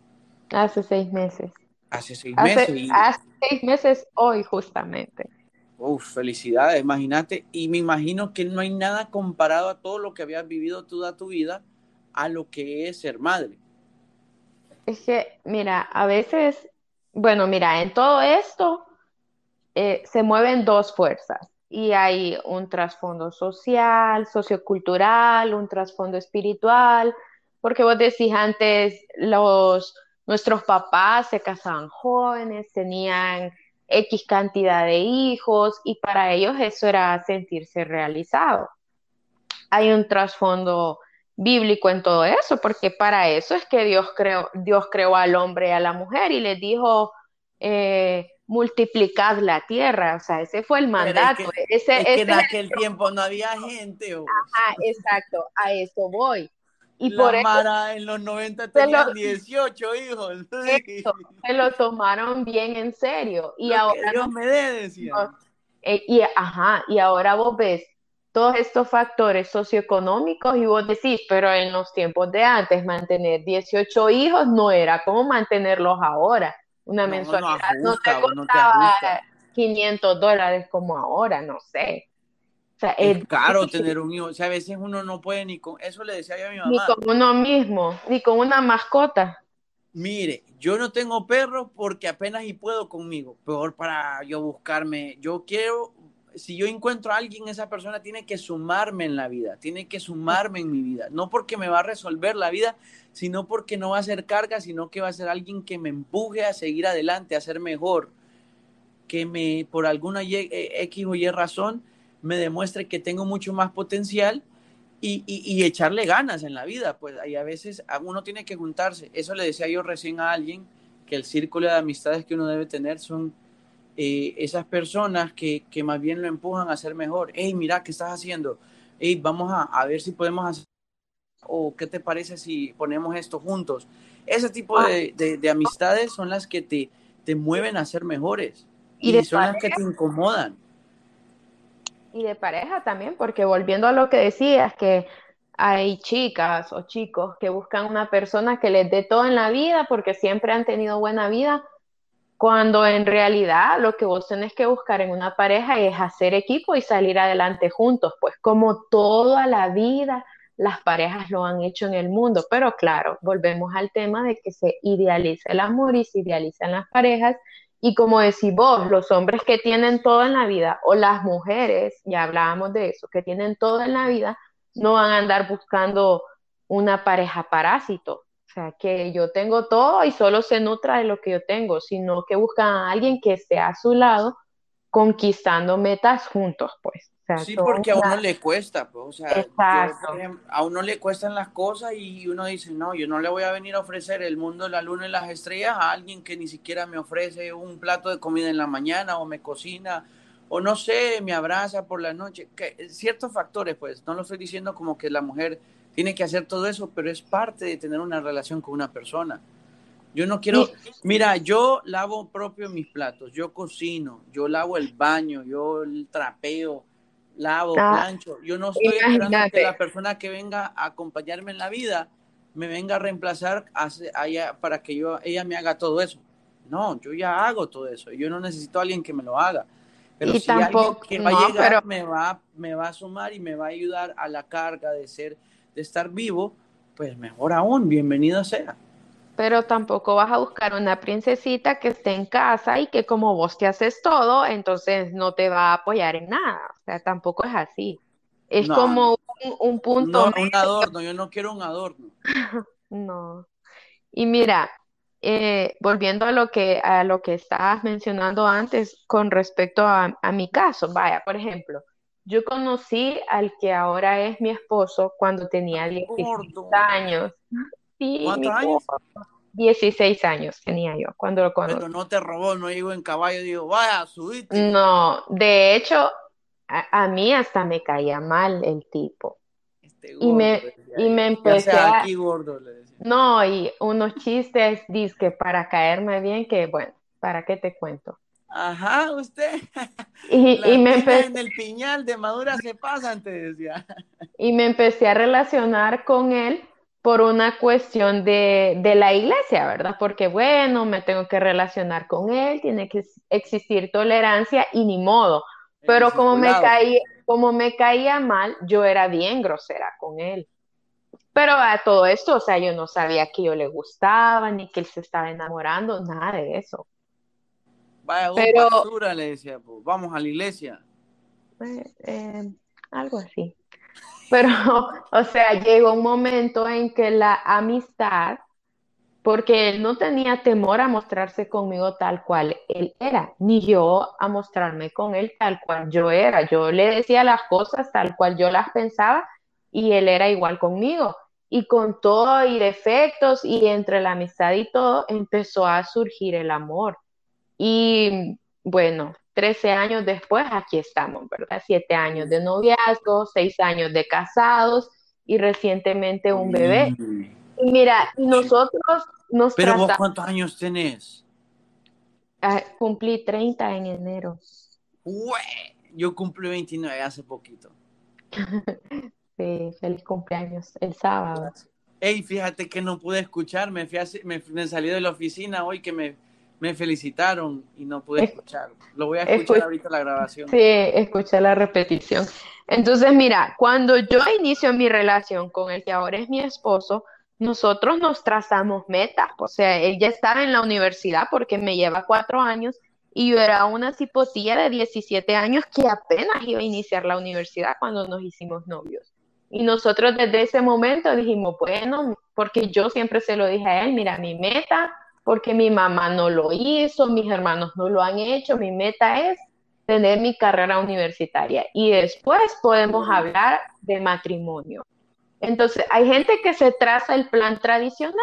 Hace seis meses. Hace seis meses. Hace seis meses hoy, justamente. Uf, felicidades, imagínate. Y me imagino que no hay nada comparado a todo lo que habías vivido toda tu vida a lo que es ser madre. Es que, mira, a veces, bueno, mira, en todo esto eh, se mueven dos fuerzas y hay un trasfondo social, sociocultural, un trasfondo espiritual, porque vos decís antes, los, nuestros papás se casaban jóvenes, tenían X cantidad de hijos y para ellos eso era sentirse realizado. Hay un trasfondo bíblico en todo eso, porque para eso es que Dios creó, Dios creó al hombre y a la mujer y les dijo, eh, multiplicad la tierra, o sea, ese fue el mandato. ese, que en aquel tiempo no había gente. Ajá, exacto, a eso voy. Y la por Mara en los 90 tenían 18 hijos. se lo tomaron bien en serio. Y ahora. Dios me dé, eh, y, ajá, y ahora vos ves todos estos factores socioeconómicos y vos decís, pero en los tiempos de antes mantener 18 hijos no era como mantenerlos ahora. Una mensualidad no, te costaba 500 dólares como ahora, no sé es, caro tener un hijo. O sea, a veces uno no puede ni con. Eso le decía yo a mi mamá. Ni con uno mismo, ni con una mascota. Mire, yo no tengo perro porque apenas y puedo conmigo. Peor para yo buscarme. Yo quiero. Si yo encuentro a alguien, esa persona tiene que sumarme en la vida, tiene que sumarme en mi vida. No porque me va a resolver la vida, sino porque no va a ser carga, sino que va a ser alguien que me empuje a seguir adelante, a ser mejor. Que me, por alguna eh, X o Y razón, me demuestre que tengo mucho más potencial y, y, echarle ganas en la vida. Pues ahí a veces uno tiene que juntarse. Eso le decía yo recién a alguien, que el círculo de amistades que uno debe tener son eh, esas personas que, que, más bien lo empujan a ser mejor. Hey, mira, ¿qué estás haciendo? Hey, vamos a, a ver si podemos hacer... O qué te parece si ponemos esto juntos. Ese tipo de, de, amistades son las que te, te mueven a ser mejores. Y, y son las que te incomodan y de pareja también, porque volviendo a lo que decías, que hay chicas o chicos que buscan una persona que les dé todo en la vida porque siempre han tenido buena vida, cuando en realidad lo que vos tenés que buscar en una pareja es hacer equipo y salir adelante juntos, pues como toda la vida las parejas lo han hecho en el mundo, pero claro, volvemos al tema de que se idealiza el amor y se idealizan las parejas y como decís vos, los hombres que tienen todo en la vida, o las mujeres, ya hablábamos de eso, que tienen todo en la vida, no van a andar buscando una pareja parásito. O sea, que yo tengo todo y solo se nutra de lo que yo tengo, sino que buscan a alguien que esté a su lado conquistando metas juntos, pues sí, porque a uno le cuesta, pues, o sea, a uno le cuestan las cosas y uno dice, no, yo no le voy a venir a ofrecer el mundo, la luna y las estrellas a alguien que ni siquiera me ofrece un plato de comida en la mañana o me cocina o no sé, me abraza por la noche. Que, ciertos factores, pues, no lo estoy diciendo como que la mujer tiene que hacer todo eso, pero es parte de tener una relación con una persona. Yo no quiero, mira, yo lavo propio mis platos, yo cocino, yo lavo el baño, yo el trapeo, lavo, ah, plancho. Yo no estoy esperando que la persona que venga a acompañarme en la vida me venga a reemplazar para que yo, ella me haga todo eso. No, yo ya hago todo eso. Yo no necesito a alguien que me lo haga. Pero si alguien que va a llegar me, va, me va a sumar y me va a ayudar a la carga de ser, de estar vivo, pues mejor aún, bienvenido sea pero tampoco vas a buscar una princesita que esté en casa y que como vos te haces todo, entonces no te va a apoyar en nada. Sea, tampoco es así. Es como un, punto. No, un adorno, yo no quiero un adorno. no. Y mira, eh, volviendo a lo que a lo que estabas mencionando antes con respecto a, mi caso, vaya, por ejemplo, yo conocí al que ahora es mi esposo cuando tenía 16 años. ¿Cuántos años? 16 años tenía yo cuando lo conocí. Pero no te robó, no llegó en caballo, digo, vaya, subiste. No, de hecho, a, mí hasta me caía mal el tipo. Este y me, y me empecé a... aquí gordo, le decía. No, y unos chistes, que para caerme bien, que bueno, ¿para qué te cuento? Ajá, usted. Y, y me empecé... En el piñal de Madura se pasan, te decía. Y me empecé a relacionar con él por una cuestión de, de, la iglesia, ¿verdad? Porque bueno, me tengo que relacionar con él, tiene que existir tolerancia y ni modo. Pero como me, caía, como me caía mal, yo era bien grosera con él. Pero a todo esto, o sea, yo no sabía que yo le gustaba, ni que él se estaba enamorando, nada de eso. Vaya, Pero, basura, le decía, pues, vamos a la iglesia. Eh, eh, algo así. Pero, o sea, llegó un momento en que la amistad, porque él no tenía temor a mostrarse conmigo tal cual él era, ni yo a mostrarme con él tal cual yo era. Yo le decía las cosas tal cual yo las pensaba y él era igual conmigo. Y con todo y defectos y entre la amistad y todo, empezó a surgir el amor. Y bueno, 13 años después, aquí estamos, ¿verdad? Siete años de noviazgo, seis años de casados y recientemente un bebé. Y mira, nosotros nos ¿Pero vos cuántos años tenés? Ah, cumplí 30 en enero. yo cumplí 29 hace poquito. sí, feliz cumpleaños, el sábado. Ey, fíjate que no pude escuchar, me, me, me salí de la oficina hoy que me me felicitaron y no pude escuchar. Lo voy a escuchar ahorita la grabación. Sí, escuché la repetición. Entonces, mira, cuando yo inicio mi relación con el que ahora es mi esposo, nosotros nos trazamos metas. O sea, él ya estaba en la universidad porque me lleva cuatro años y yo era una cipotilla de 17 años que apenas iba a iniciar la universidad cuando nos hicimos novios. Y nosotros desde ese momento dijimos, bueno, porque yo siempre se lo dije a él, mira, mi meta porque mi mamá no lo hizo, mis hermanos no lo han hecho, mi meta es tener mi carrera universitaria y después podemos hablar de matrimonio. Entonces, hay gente que se traza el plan tradicional,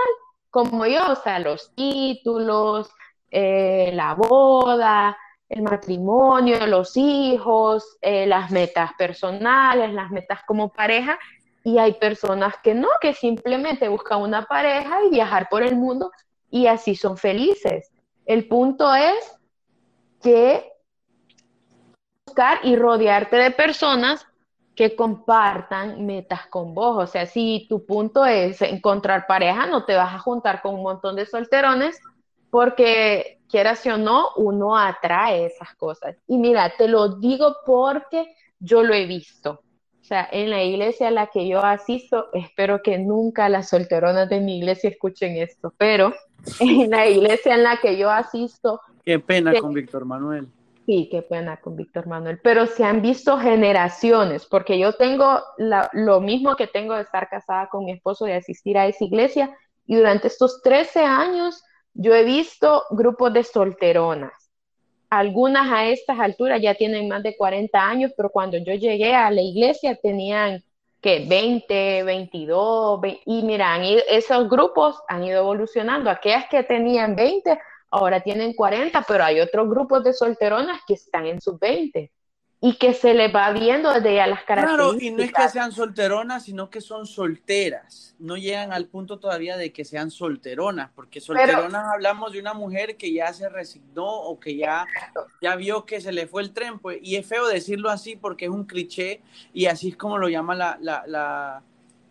como yo, o sea, los títulos, eh, la boda, el matrimonio, los hijos, eh, las metas personales, las metas como pareja, y hay personas que no, que simplemente buscan una pareja y viajar por el mundo y así son felices. El punto es que buscar y rodearte de personas que compartan metas con vos. O sea, si tu punto es encontrar pareja, no te vas a juntar con un montón de solterones porque quieras o no, uno atrae esas cosas. Y mira, te lo digo porque yo lo he visto. O sea, en la iglesia a la que yo asisto, espero que nunca las solteronas de mi iglesia escuchen esto, pero en la iglesia en la que yo asisto. Qué pena con Víctor Manuel. Sí, qué pena con Víctor Manuel. Pero se han visto generaciones, porque yo tengo lo mismo que tengo de estar casada con mi esposo, de asistir a esa iglesia, y durante estos 13 años yo he visto grupos de solteronas. Algunas a estas alturas ya tienen más de 40 años, pero cuando yo llegué a la iglesia tenían que 20, 22, y miran, esos grupos han ido evolucionando. Aquellas que tenían 20, ahora tienen 40, pero hay otros grupos de solteronas que están en sus 20 y que se les va viendo desde ya las características. Claro, y no es que sean solteronas, sino que son solteras. No llegan al punto todavía de que sean solteronas, porque solteronas hablamos de una mujer que ya se resignó o que ya, ya vio que se le fue el tren, pues, y es feo decirlo así porque es un cliché y así es como lo llama la, la, la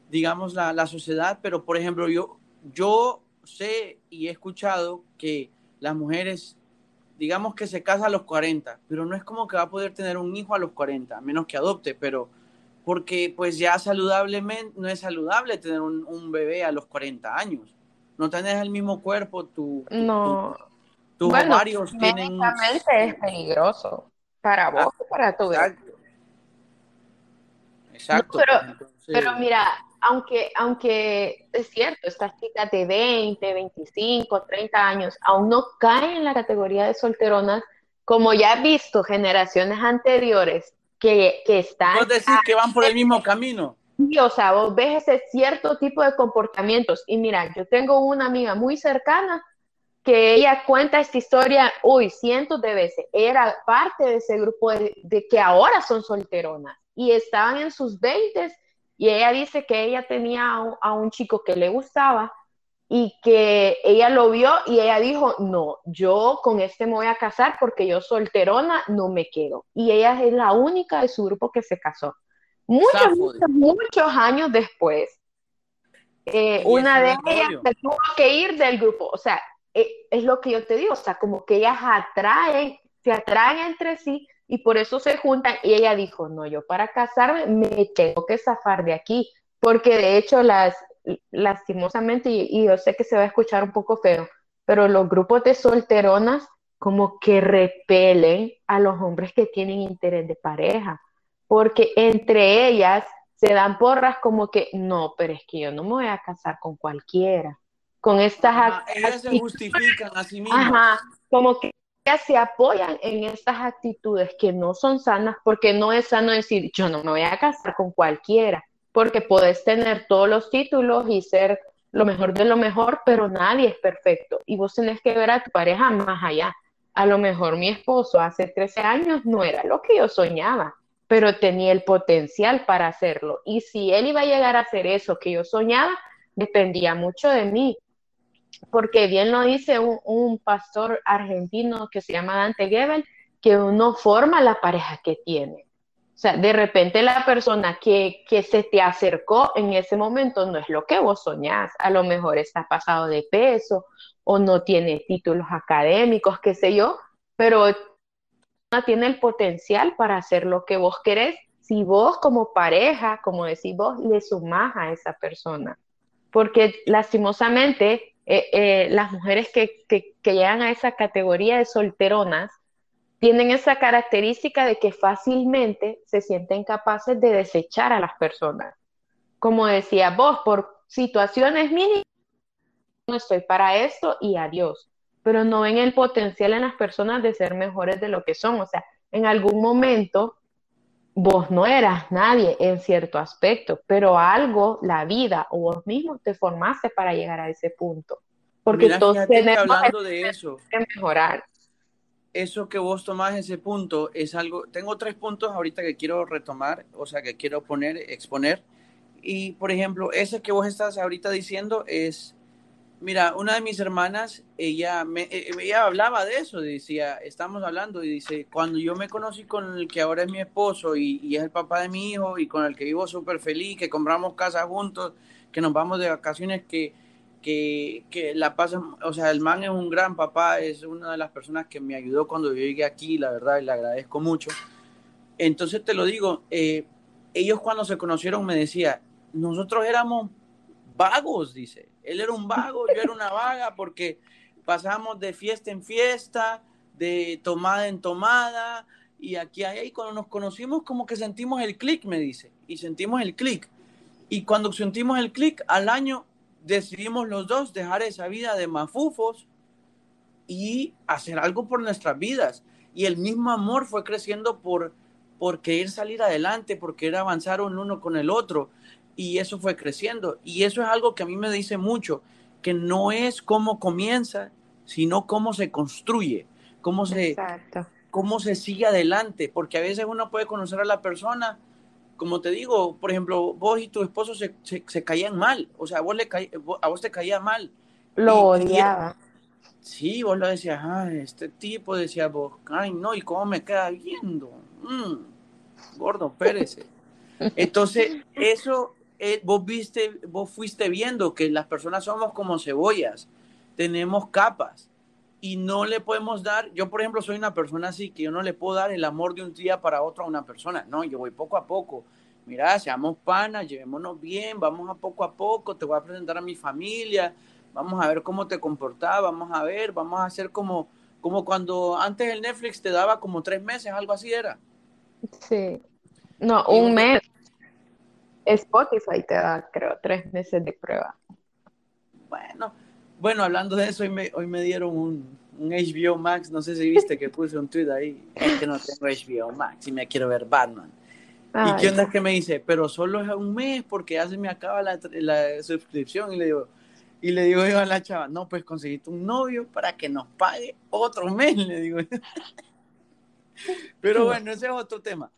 digamos, la, la sociedad, pero por ejemplo, yo, yo sé y he escuchado que las mujeres digamos que se casa a los 40, pero no es como que va a poder tener un hijo a los 40, menos que adopte, pero porque pues ya saludablemente no es saludable tener un, bebé a los 40 años. No tenés el mismo cuerpo, tu, no. tus bueno, ovarios tienen... es peligroso para vos y para tu bebé. Exacto. pero, pero mira, aunque, aunque es cierto, estas chicas de 20, 25, 30 años aún no caen en la categoría de solteronas, como ya he visto generaciones anteriores que, que están... Vos decís que van por el mismo camino. Sí, o sea, vos ves ese cierto tipo de comportamientos. Y mira, yo tengo una amiga muy cercana que ella cuenta esta historia, uy, cientos de veces. Era parte de ese grupo de, que ahora son solteronas y estaban en sus veintes y ella dice que ella tenía a un, chico que le gustaba y que ella lo vio y ella dijo, no, yo con este me voy a casar porque yo solterona no me quedo. Y ella es la única de su grupo que se casó. Muchos, muchos, muchos años después, eh, una de ellas se tuvo que ir del grupo. O sea, eh, es lo que yo te digo, o sea, como que ellas atraen, se atraen entre sí y por eso se juntan. Y ella dijo, no, yo para casarme me tengo que zafar de aquí, porque de hecho las, lastimosamente, y, yo sé que se va a escuchar un poco feo, pero los grupos de solteronas como que repelen a los hombres que tienen interés de pareja, porque entre ellas se dan porras como que, no, pero es que yo no me voy a casar con cualquiera con estas ellas se justifican a sí mismas. Ajá, como que se apoyan en estas actitudes que no son sanas, porque no es sano decir, yo no me voy a casar con cualquiera, porque puedes tener todos los títulos y ser lo mejor de lo mejor, pero nadie es perfecto. Y vos tenés que ver a tu pareja más allá. A lo mejor mi esposo hace 13 años no era lo que yo soñaba, pero tenía el potencial para hacerlo. Y si él iba a llegar a hacer eso que yo soñaba, dependía mucho de mí porque bien lo dice un, pastor argentino que se llama Dante Gebel, que uno forma la pareja que tiene. O sea, de repente la persona que, que, se te acercó en ese momento no es lo que vos soñás. A lo mejor está pasado de peso o no tiene títulos académicos, qué sé yo, pero no tiene el potencial para hacer lo que vos querés si vos como pareja, como decís vos, le sumás a esa persona. Porque lastimosamente eh, eh, las mujeres que, llegan a esa categoría de solteronas tienen esa característica de que fácilmente se sienten capaces de desechar a las personas. Como decía vos, por situaciones mínimas, no estoy para esto y adiós. Pero no ven el potencial en las personas de ser mejores de lo que son. O sea, en algún momento vos no eras nadie en cierto aspecto, pero algo, la vida o vos mismo te formaste para llegar a ese punto. Porque todos tenemos hablando de eso, que mejorar. Eso que vos tomás ese punto es algo, tengo tres puntos ahorita que quiero retomar, o sea, que quiero poner, exponer. Y, por ejemplo, ese que vos estás ahorita diciendo es Mira, una de mis hermanas, ella, me, eh, ella hablaba de eso, decía, estamos hablando y dice, cuando yo me conocí con el que ahora es mi esposo y, es el papá de mi hijo y con el que vivo súper feliz, que compramos casa juntos, que nos vamos de vacaciones, que, que, que la pasan, o sea, el man es un gran papá, es una de las personas que me ayudó cuando yo llegué aquí, la verdad, y le agradezco mucho. Entonces te lo digo, eh, ellos cuando se conocieron me decía, nosotros éramos vagos, dice él era un vago, yo era una vaga porque pasamos de fiesta en fiesta, de tomada en tomada, y aquí ahí cuando nos conocimos como que sentimos el clic, me dice, y sentimos el clic. Y cuando sentimos el clic, al año decidimos los dos dejar esa vida de mafufos y hacer algo por nuestras vidas. Y el mismo amor fue creciendo por, por querer salir adelante, por querer avanzar uno con el otro y eso fue creciendo. Y eso es algo que a mí me dice mucho, que no es cómo comienza, sino cómo se construye, cómo se, cómo se sigue adelante, porque a veces uno puede conocer a la persona, como te digo, por ejemplo, vos y tu esposo se, se, caían mal, o sea, vos le a vos te caía mal. Lo odiaba. sí, vos lo decías, ah, este tipo decía vos, ay, no, ¿y cómo me queda viendo? Mm, gordo, Pérez. Entonces, eso eh, vos viste, vos fuiste viendo que las personas somos como cebollas, tenemos capas y no le podemos dar, yo por ejemplo soy una persona así que yo no le puedo dar el amor de un día para otro a una persona, no, yo voy poco a poco. Mira, seamos panas, llevémonos bien, vamos a poco a poco, te voy a presentar a mi familia, vamos a ver cómo te comportaba, vamos a ver, vamos a hacer como, como cuando antes el Netflix te daba como tres meses, algo así era. Sí. No, un mes. Spotify te da, creo, tres meses de prueba. Bueno, bueno, hablando de eso, hoy me, hoy me dieron un, un HBO Max, no sé si viste que puse un tweet ahí, que no tengo HBO Max y me quiero ver Batman. ¿Y qué onda que me dice? Pero solo es un mes porque ya se me acaba la, la suscripción y le digo, Y le digo yo a la chava, no, pues conseguiste un novio para que nos pague otro mes, le digo. Pero bueno, ese es otro tema.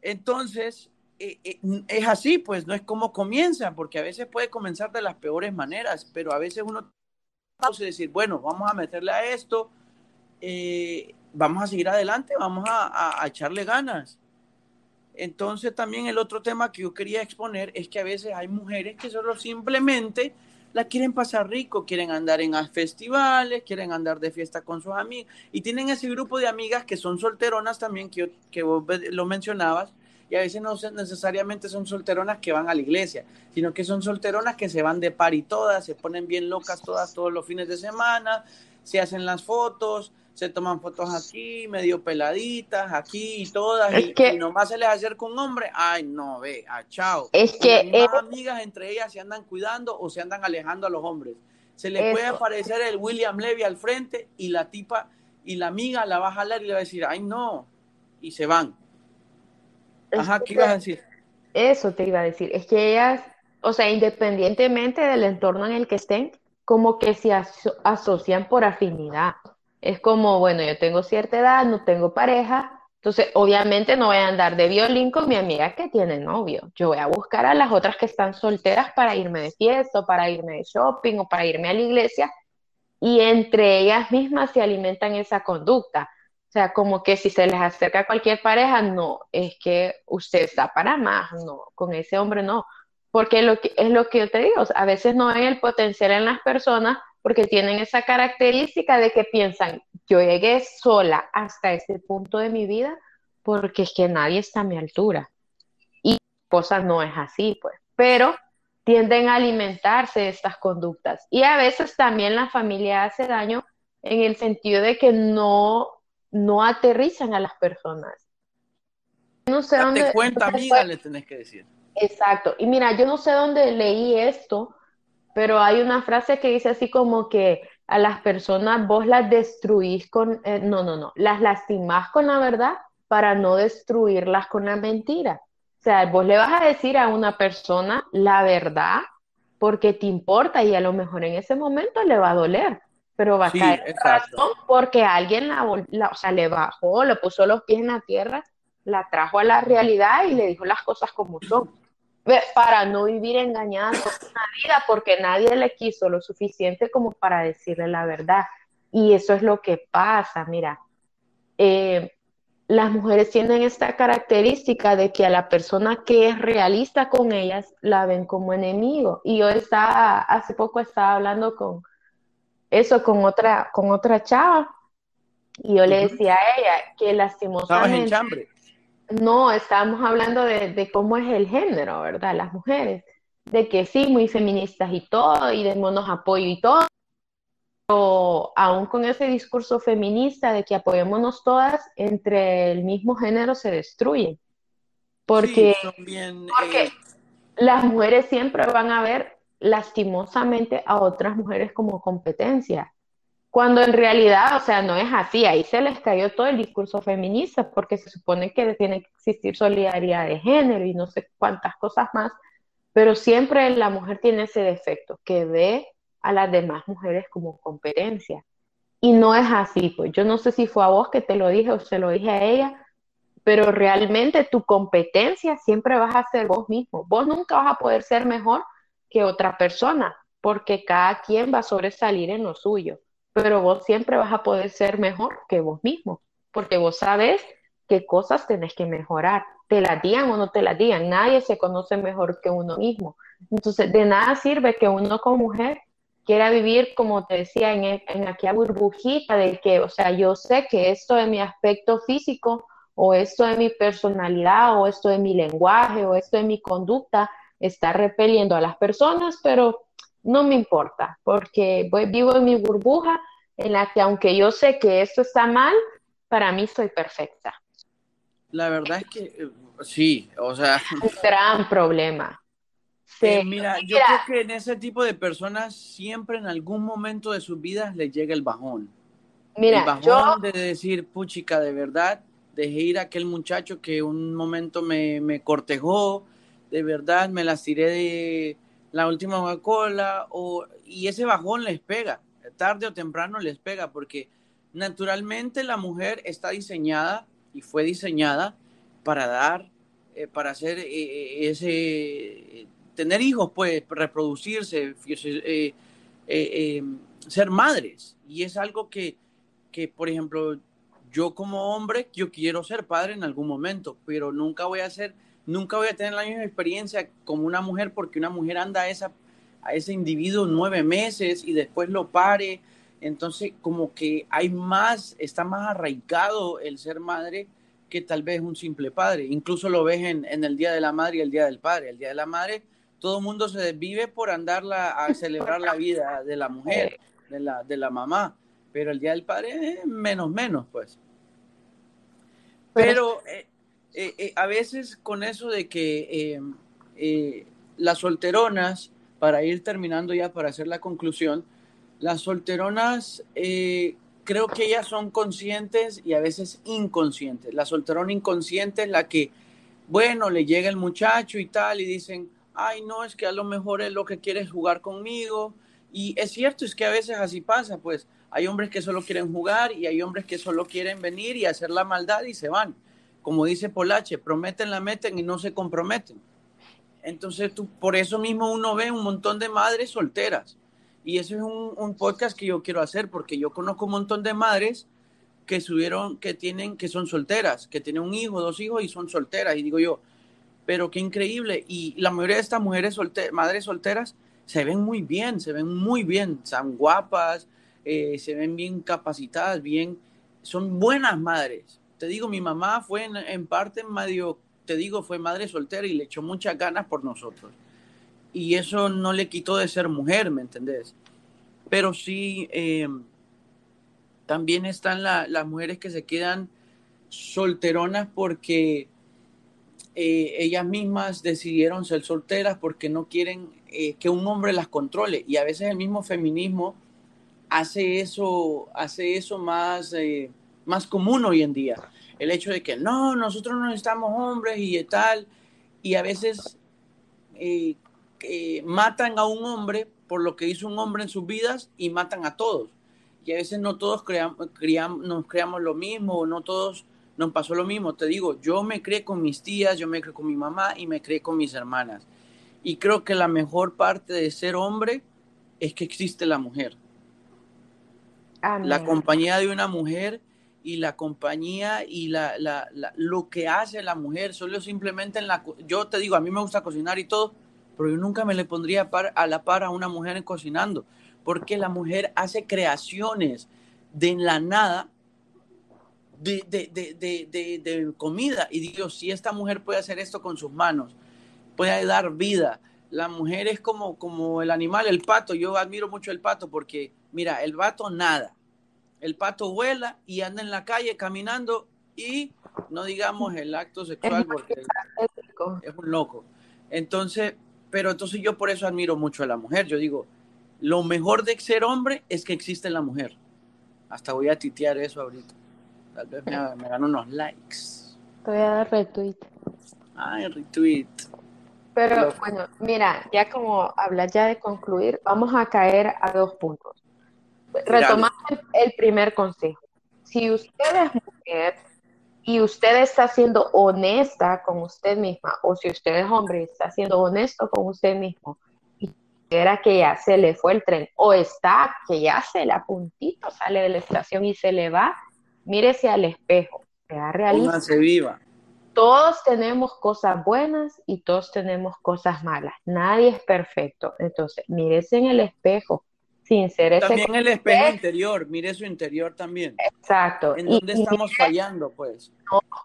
Entonces, eh, eh, es así, pues no es como comienza, porque a veces puede comenzar de las peores maneras, pero a veces uno puede decir, bueno, vamos a meterle a esto, eh, vamos a seguir adelante, vamos a, a, echarle ganas. Entonces también el otro tema que yo quería exponer es que a veces hay mujeres que solo simplemente la quieren pasar rico, quieren andar en festivales, quieren andar de fiesta con sus amigas y tienen ese grupo de amigas que son solteronas también, que, que vos lo mencionabas, y a veces no necesariamente son solteronas que van a la iglesia, sino que son solteronas que se van de par y todas, se ponen bien locas todas todos los fines de semana, se hacen las fotos, se toman fotos aquí, medio peladitas, aquí y todas, y, nomás se les acerca un hombre, ay no, ve, a ah, chao. Es que las amigas entre ellas se andan cuidando o se andan alejando a los hombres. Se le puede aparecer el William Levy al frente y la tipa y la amiga la va a jalar y le va a decir, ay no, y se van. Ajá, ¿qué ibas a decir? Eso te iba a decir, es que ellas, o sea, independientemente del entorno en el que estén, como que se asocian por afinidad. Es como, bueno, yo tengo cierta edad, no tengo pareja, entonces obviamente no voy a andar de violín con mi amiga que tiene novio. Yo voy a buscar a las otras que están solteras para irme de fiesta, para irme de shopping o para irme a la iglesia y entre ellas mismas se alimentan esa conducta. Sea, como que si se les acerca cualquier pareja, no, es que usted está para más, no, con ese hombre no. Porque lo que, es lo que yo te digo, a veces no hay el potencial en las personas porque tienen esa característica de que piensan, yo llegué sola hasta ese punto de mi vida porque es que nadie está a mi altura. Y cosas no es así, pues. Pero tienden a alimentarse de estas conductas. Y a veces también la familia hace daño en el sentido de que no, no aterrizan a las personas. No sé dónde. Te cuenta, amiga, le tenés que decir. Exacto. Y mira, yo no sé dónde leí esto, pero hay una frase que dice así como que a las personas vos las destruís con, eh, no, no, no, las lastimás con la verdad para no destruirlas con la mentira. O sea, vos le vas a decir a una persona la verdad porque te importa y a lo mejor en ese momento le va a doler, pero va a caer razón porque alguien la, o sea, le bajó, le puso los pies en la tierra, la trajo a la realidad y le dijo las cosas como son para no vivir engañada toda una vida porque nadie le quiso lo suficiente como para decirle la verdad. Y eso es lo que pasa, mira. Eh, las mujeres tienen esta característica de que a la persona que es realista con ellas la ven como enemigo. Y yo estaba, hace poco estaba hablando con eso con otra, con otra chava. Y yo le decía a ella que lastimosamente. ¿Estabas en no, estábamos hablando de, cómo es el género, ¿verdad? Las mujeres. De que sí, muy feministas y todo, y demos apoyo y todo. Pero aún con ese discurso feminista de que apoyémonos todas, entre el mismo género se destruye. Porque, porque eh, las mujeres siempre van a ver lastimosamente a otras mujeres como competencia. Cuando en realidad, o sea, no es así, ahí se les cayó todo el discurso feminista, porque se supone que tiene que existir solidaridad de género y no sé cuántas cosas más, pero siempre la mujer tiene ese defecto, que ve a las demás mujeres como competencia. Y no es así, pues yo no sé si fue a vos que te lo dije o se lo dije a ella, pero realmente tu competencia siempre vas a ser vos mismo. Vos nunca vas a poder ser mejor que otra persona, porque cada quien va a sobresalir en lo suyo pero vos siempre vas a poder ser mejor que vos mismo, porque vos sabes qué cosas tenés que mejorar, te las digan o no te las digan, nadie se conoce mejor que uno mismo. Entonces, de nada sirve que uno como mujer quiera vivir, como te decía, en, en aquella burbujita de que, o sea, yo sé que esto de mi aspecto físico, o esto de mi personalidad, o esto de mi lenguaje, o esto de mi conducta, está repeliendo a las personas, pero no me importa, porque voy, vivo en mi burbuja en la que aunque yo sé que esto está mal, para mí soy perfecta. La verdad es que eh, sí, o sea... Un gran problema. Eh, mira, yo creo que en ese tipo de personas siempre en algún momento de sus vidas les llega el bajón. Mira, el bajón de decir, puchica, de verdad, dejé ir a aquel muchacho que un momento me, me cortejó, de verdad me las tiré de la última Coca-Cola, o, y ese bajón les pega, tarde o temprano les pega, porque naturalmente la mujer está diseñada y fue diseñada para dar, eh, para hacer eh, eh, ese, tener hijos, pues, reproducirse, ser madres. Y es algo que, que, por ejemplo, yo como hombre, yo quiero ser padre en algún momento, pero nunca voy a ser nunca voy a tener la misma experiencia como una mujer porque una mujer anda a, esa, a ese individuo nueve meses y después lo pare. Entonces, como que hay más, está más arraigado el ser madre que tal vez un simple padre. Incluso lo ves en, en el Día de la Madre y el Día del Padre. El Día de la Madre, todo el mundo se desvive por andarla a celebrar la vida de la mujer, de la, de la mamá. Pero el Día del Padre es menos, menos, pues. Pero eh, eh, eh, a veces con eso de que eh, las solteronas, para ir terminando ya, para hacer la conclusión, las solteronas creo que ellas son conscientes y a veces inconscientes. La solterona inconsciente es la que, bueno, le llega el muchacho y tal y dicen, ay, no, es que a lo mejor es lo que quiere jugar conmigo. Y es cierto, es que a veces así pasa, pues hay hombres que solo quieren jugar y hay hombres que solo quieren venir y hacer la maldad y se van como dice Polache, prometen, la meten y no se comprometen. Entonces, tú, por eso mismo uno ve un montón de madres solteras. Y ese es un, podcast que yo quiero hacer, porque yo conozco un montón de madres que subieron, que tienen, que son solteras, que tienen un hijo, dos hijos y son solteras. Y digo yo, pero qué increíble. Y la mayoría de estas mujeres madres solteras se ven muy bien, se ven muy bien, son guapas, eh, se ven bien capacitadas, bien, son buenas madres te digo, mi mamá fue en, parte medio, te digo, fue madre soltera y le echó muchas ganas por nosotros. Y eso no le quitó de ser mujer, ¿me entendés? Pero sí, eh, también están las mujeres que se quedan solteronas porque eh, ellas mismas decidieron ser solteras porque no quieren eh, que un hombre las controle. Y a veces el mismo feminismo hace eso, hace eso más más común hoy en día. El hecho de que no, nosotros no necesitamos hombres y tal, y a veces eh, matan a un hombre por lo que hizo un hombre en sus vidas y matan a todos. Y a veces no todos creamos, nos creamos lo mismo, no todos nos pasó lo mismo. Te digo, yo me crié con mis tías, yo me crié con mi mamá y me crié con mis hermanas. Y creo que la mejor parte de ser hombre es que existe la mujer. La compañía de una mujer y la compañía y la, la, lo que hace la mujer, solo simplemente en la... Yo te digo, a mí me gusta cocinar y todo, pero yo nunca me le pondría a la par a una mujer cocinando, porque la mujer hace creaciones de la nada de, de, de, de, comida. Y digo, si esta mujer puede hacer esto con sus manos, puede dar vida. La mujer es como, como el animal, el pato. Yo admiro mucho el pato porque, mira, el pato nada el pato vuela y anda en la calle caminando y no digamos el acto sexual porque es un loco. Entonces, pero entonces yo por eso admiro mucho a la mujer. Yo digo, lo mejor de ser hombre es que existe la mujer. Hasta voy a titear eso ahorita. Tal vez me, me gano unos likes. Te voy a dar retweet. Ay, retweet. Pero bueno, mira, ya como hablas ya de concluir, vamos a caer a dos puntos retomando el primer consejo. Si usted es mujer y usted está siendo honesta con usted misma, o si usted es hombre y está siendo honesto con usted mismo, y era que ya se le fue el tren, o está que ya se le puntito sale de la estación y se le va, mírese al espejo, sea realista. se viva. Todos tenemos cosas buenas y todos tenemos cosas malas. Nadie es perfecto. Entonces, mírese en el espejo, sin ser ese También el espejo interior, mire su interior también. Exacto. ¿En dónde estamos fallando, pues?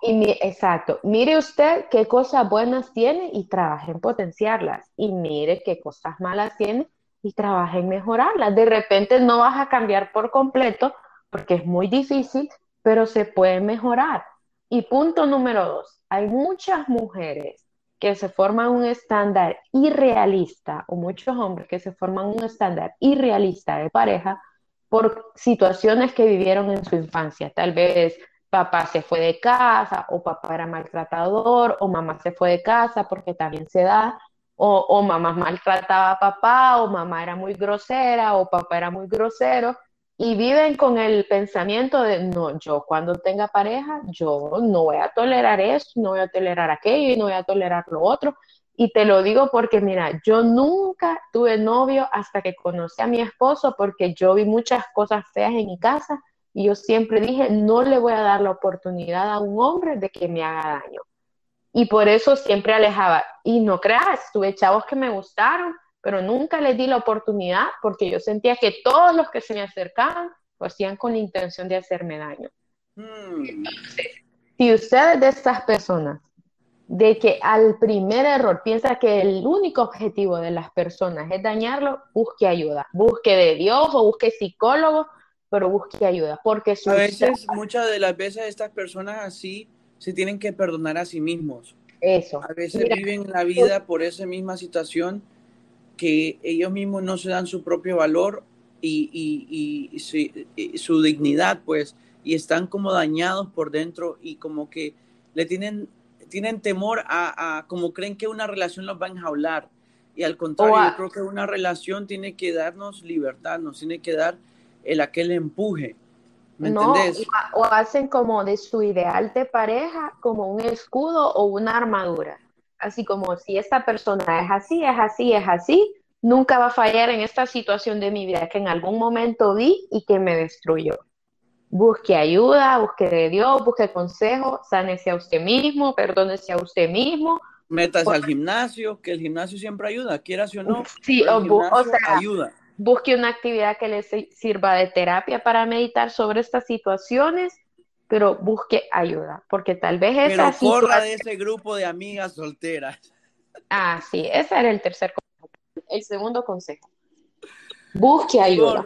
y exacto. Mire usted qué cosas buenas tiene y trabaje en potenciarlas. Y mire qué cosas malas tiene y trabaje en mejorarlas. De repente no vas a cambiar por completo porque es muy difícil, pero se puede mejorar. Y punto número dos, hay muchas mujeres que se forman un estándar irrealista, o muchos hombres que se forman un estándar irrealista de pareja por situaciones que vivieron en su infancia. Tal vez papá se fue de casa, o papá era maltratador, o mamá se fue de casa, porque también se da, o, mamá maltrataba a papá, o mamá era muy grosera, o papá era muy grosero, y viven con el pensamiento de, no, yo cuando tenga pareja, yo no voy a tolerar esto, no voy a tolerar aquello y no voy a tolerar lo otro. Y te lo digo porque, mira, yo nunca tuve novio hasta que conocí a mi esposo porque yo vi muchas cosas feas en mi casa y yo siempre dije, no le voy a dar la oportunidad a un hombre de que me haga daño. Y por eso siempre alejaba. Y no creas, tuve chavos que me gustaron, pero nunca les di la oportunidad porque yo sentía que todos los que se me acercaban lo hacían con la intención de hacerme daño. Hmm. si usted es de estas personas, de que al primer error piensa que el único objetivo de las personas es dañarlo, busque ayuda, busque de Dios o busque psicólogo, pero busque ayuda, porque a veces, muchas de las veces estas personas así se tienen que perdonar a sí mismos. Eso. A veces viven la vida por esa misma situación que ellos mismos no se dan su propio valor y, su, dignidad, pues, y están como dañados por dentro y como que le tienen, tienen temor a, como creen que una relación los va a enjaular. Y al contrario, yo creo que una relación tiene que darnos libertad, nos tiene que dar el aquel empuje. ¿Me no, O hacen como de su ideal de pareja como un escudo o una armadura así como si esta persona es así, es así, es así, nunca va a fallar en esta situación de mi vida que en algún momento vi y que me destruyó. Busque ayuda, busque de Dios, busque consejo, sánese a usted mismo, perdónese a usted mismo. Métase al gimnasio, que el gimnasio siempre ayuda, quieras o no. Sí, o, sea, ayuda. busque una actividad que le sirva de terapia para meditar sobre estas situaciones pero busque ayuda, porque tal vez esa Pero corra de ese grupo de amigas solteras. Ah, sí, ese era el tercer consejo. El segundo consejo. Busque ayuda.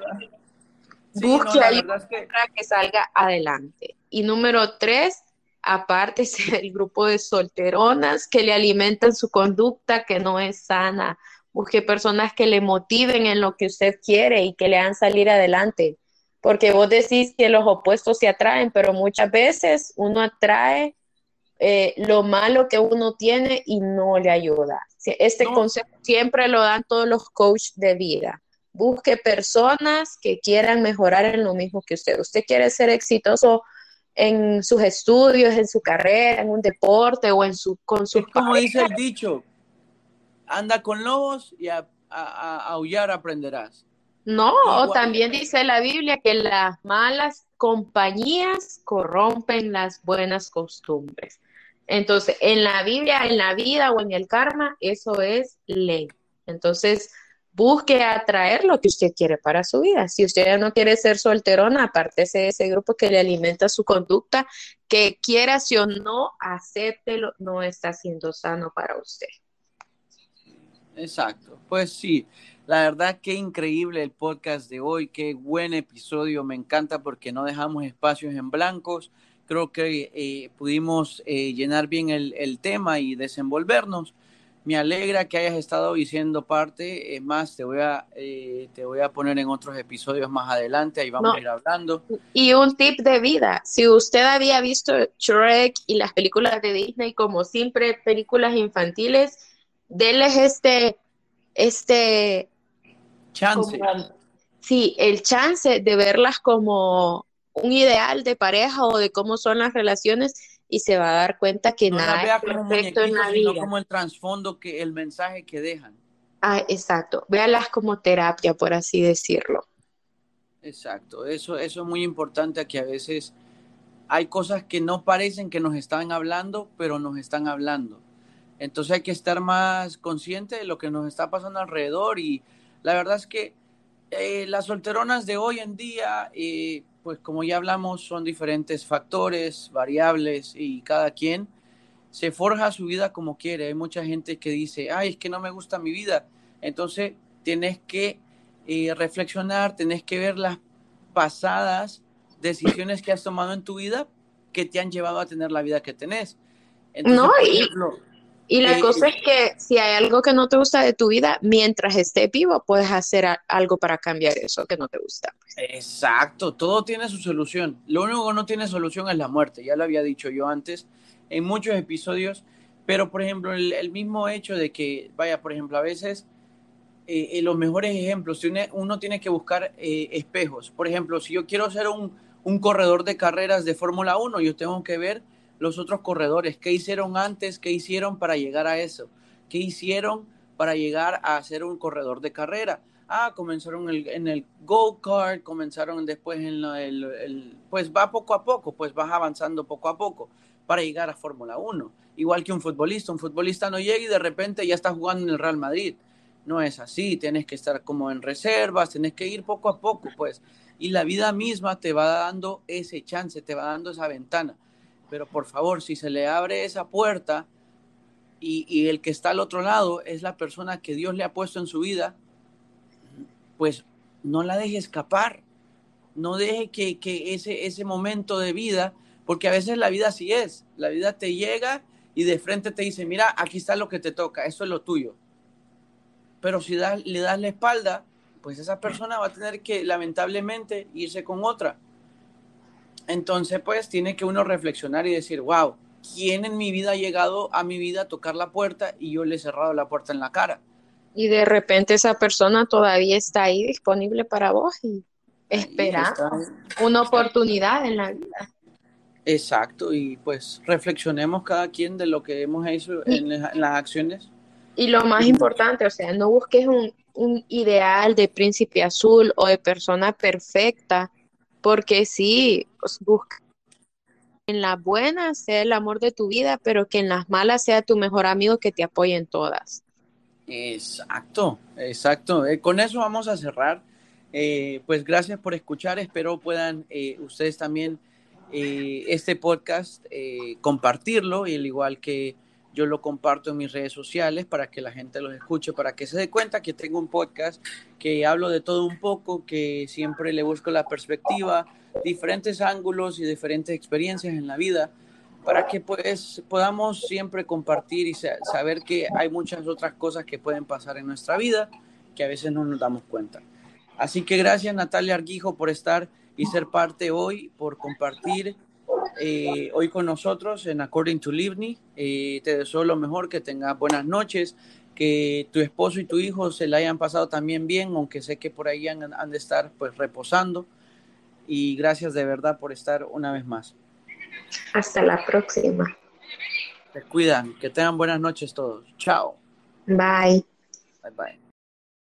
busque ayuda para que salga adelante. Y número tres, aparte del grupo de solteronas que le alimentan su conducta que no es sana. Busque personas que le motiven en lo que usted quiere y que le hagan salir adelante porque vos decís que los opuestos se atraen, pero muchas veces uno atrae eh, lo malo que uno tiene y no le ayuda. Este consejo siempre lo dan todos los coaches de vida. Busque personas que quieran mejorar en lo mismo que usted. Usted quiere ser exitoso en sus estudios, en su carrera, en un deporte o en su con sus como dice el dicho, anda con lobos y a aullar aprenderás. No, también dice la Biblia que las malas compañías corrompen las buenas costumbres. Entonces, en la Biblia, en la vida o en el karma, eso es ley. Entonces, busque atraer lo que usted quiere para su vida. Si usted ya no quiere ser solterona, apártese de ese grupo que le alimenta su conducta, que quiera si o no, acéptelo, no está siendo sano para usted. Exacto, pues sí. La verdad, qué increíble el podcast de hoy, qué buen episodio, me encanta porque no dejamos espacios en blancos. Creo que eh, pudimos eh, llenar bien el, tema y desenvolvernos. Me alegra que hayas estado diciendo parte. Es más, te voy a, eh, te voy a poner en otros episodios más adelante, ahí vamos a ir hablando. Y un tip de vida, si usted había visto Shrek y las películas de Disney como siempre películas infantiles, denles este, este Chance. sí, el chance de verlas como un ideal de pareja o de cómo son las relaciones y se va a dar cuenta que nada es perfecto en la vida. como el trasfondo, que el mensaje que dejan. Ah, exacto. Véalas como terapia, por así decirlo. Exacto. Eso, eso es muy importante que a veces hay cosas que no parecen que nos están hablando, pero nos están hablando. Entonces hay que estar más consciente de lo que nos está pasando alrededor y la verdad es que eh, las solteronas de hoy en día, eh, pues como ya hablamos, son diferentes factores, variables y cada quien se forja su vida como quiere. Hay mucha gente que dice, ay, es que no me gusta mi vida. Entonces tienes que eh, reflexionar, tienes que ver las pasadas decisiones que has tomado en tu vida que te han llevado a tener la vida que tenés. no, y, y la cosa es que si hay algo que no te gusta de tu vida, mientras esté vivo, puedes hacer algo para cambiar eso que no te gusta. Exacto, todo tiene su solución. Lo único que no tiene solución es la muerte, ya lo había dicho yo antes en muchos episodios, Pero, por ejemplo, el, mismo hecho de que, vaya, por ejemplo, a veces eh, eh, los mejores ejemplos, uno tiene que buscar eh, espejos. Por ejemplo, si yo quiero ser un, un corredor de carreras de Fórmula 1, yo tengo que ver los otros corredores, qué hicieron antes, qué hicieron para llegar a eso, qué hicieron para llegar a ser un corredor de carrera. Ah, comenzaron en el go-kart, comenzaron después en el, pues va poco a poco, pues vas avanzando poco a poco para llegar a Fórmula 1. Igual que un futbolista, un futbolista no llega y de repente ya está jugando en el Real Madrid. No es así, tienes que estar como en reservas, tienes que ir poco a poco, pues. Y la vida misma te va dando ese chance, te va dando esa ventana. Pero por favor, si se le abre esa puerta, y, el que está al otro lado es la persona que Dios le ha puesto en su vida, pues no la deje escapar, no deje que, ese, ese momento de vida, porque a veces la vida así es, la vida te llega y de frente te dice, mira, aquí está lo que te toca, eso es lo tuyo. Pero si le das la espalda, pues esa persona va a tener que lamentablemente irse con otra. Entonces, pues tiene que uno reflexionar y decir, wow, quién en mi vida ha llegado a mi vida a tocar la puerta y yo le he cerrado la puerta en la cara. Y de repente esa persona todavía está ahí disponible para vos y esperando una oportunidad en la vida. Exacto, y pues reflexionemos cada quien de lo que hemos hecho en, las acciones. Y lo más importante, o sea, no busques un, un ideal de príncipe azul o de persona perfecta, porque sí, pues, busca en las buenas sea el amor de tu vida, pero que en las malas sea tu mejor amigo que te apoye en todas. Exacto, exacto. Eh, con eso vamos a cerrar. Eh, pues gracias por escuchar. Espero puedan eh, ustedes también este podcast compartirlo, y al igual que yo lo comparto en mis redes sociales para que la gente los escuche, para que se dé cuenta que tengo un podcast que hablo de todo un poco, que siempre le busco la perspectiva diferentes ángulos y diferentes experiencias en la vida para que pues podamos siempre compartir y saber que hay muchas otras cosas que pueden pasar en nuestra vida que a veces no nos damos cuenta. Así que gracias Natalia Arguijo por estar y ser parte hoy, por compartir eh, hoy con nosotros en According to Livni. Eh, te deseo lo mejor, que tengas buenas noches, que tu esposo y tu hijo se la hayan pasado también bien, aunque sé que por ahí han, han de estar pues reposando y gracias de verdad por estar una vez más. Hasta la próxima. Se cuidan, que tengan buenas noches todos. Chao. Bye. Bye bye.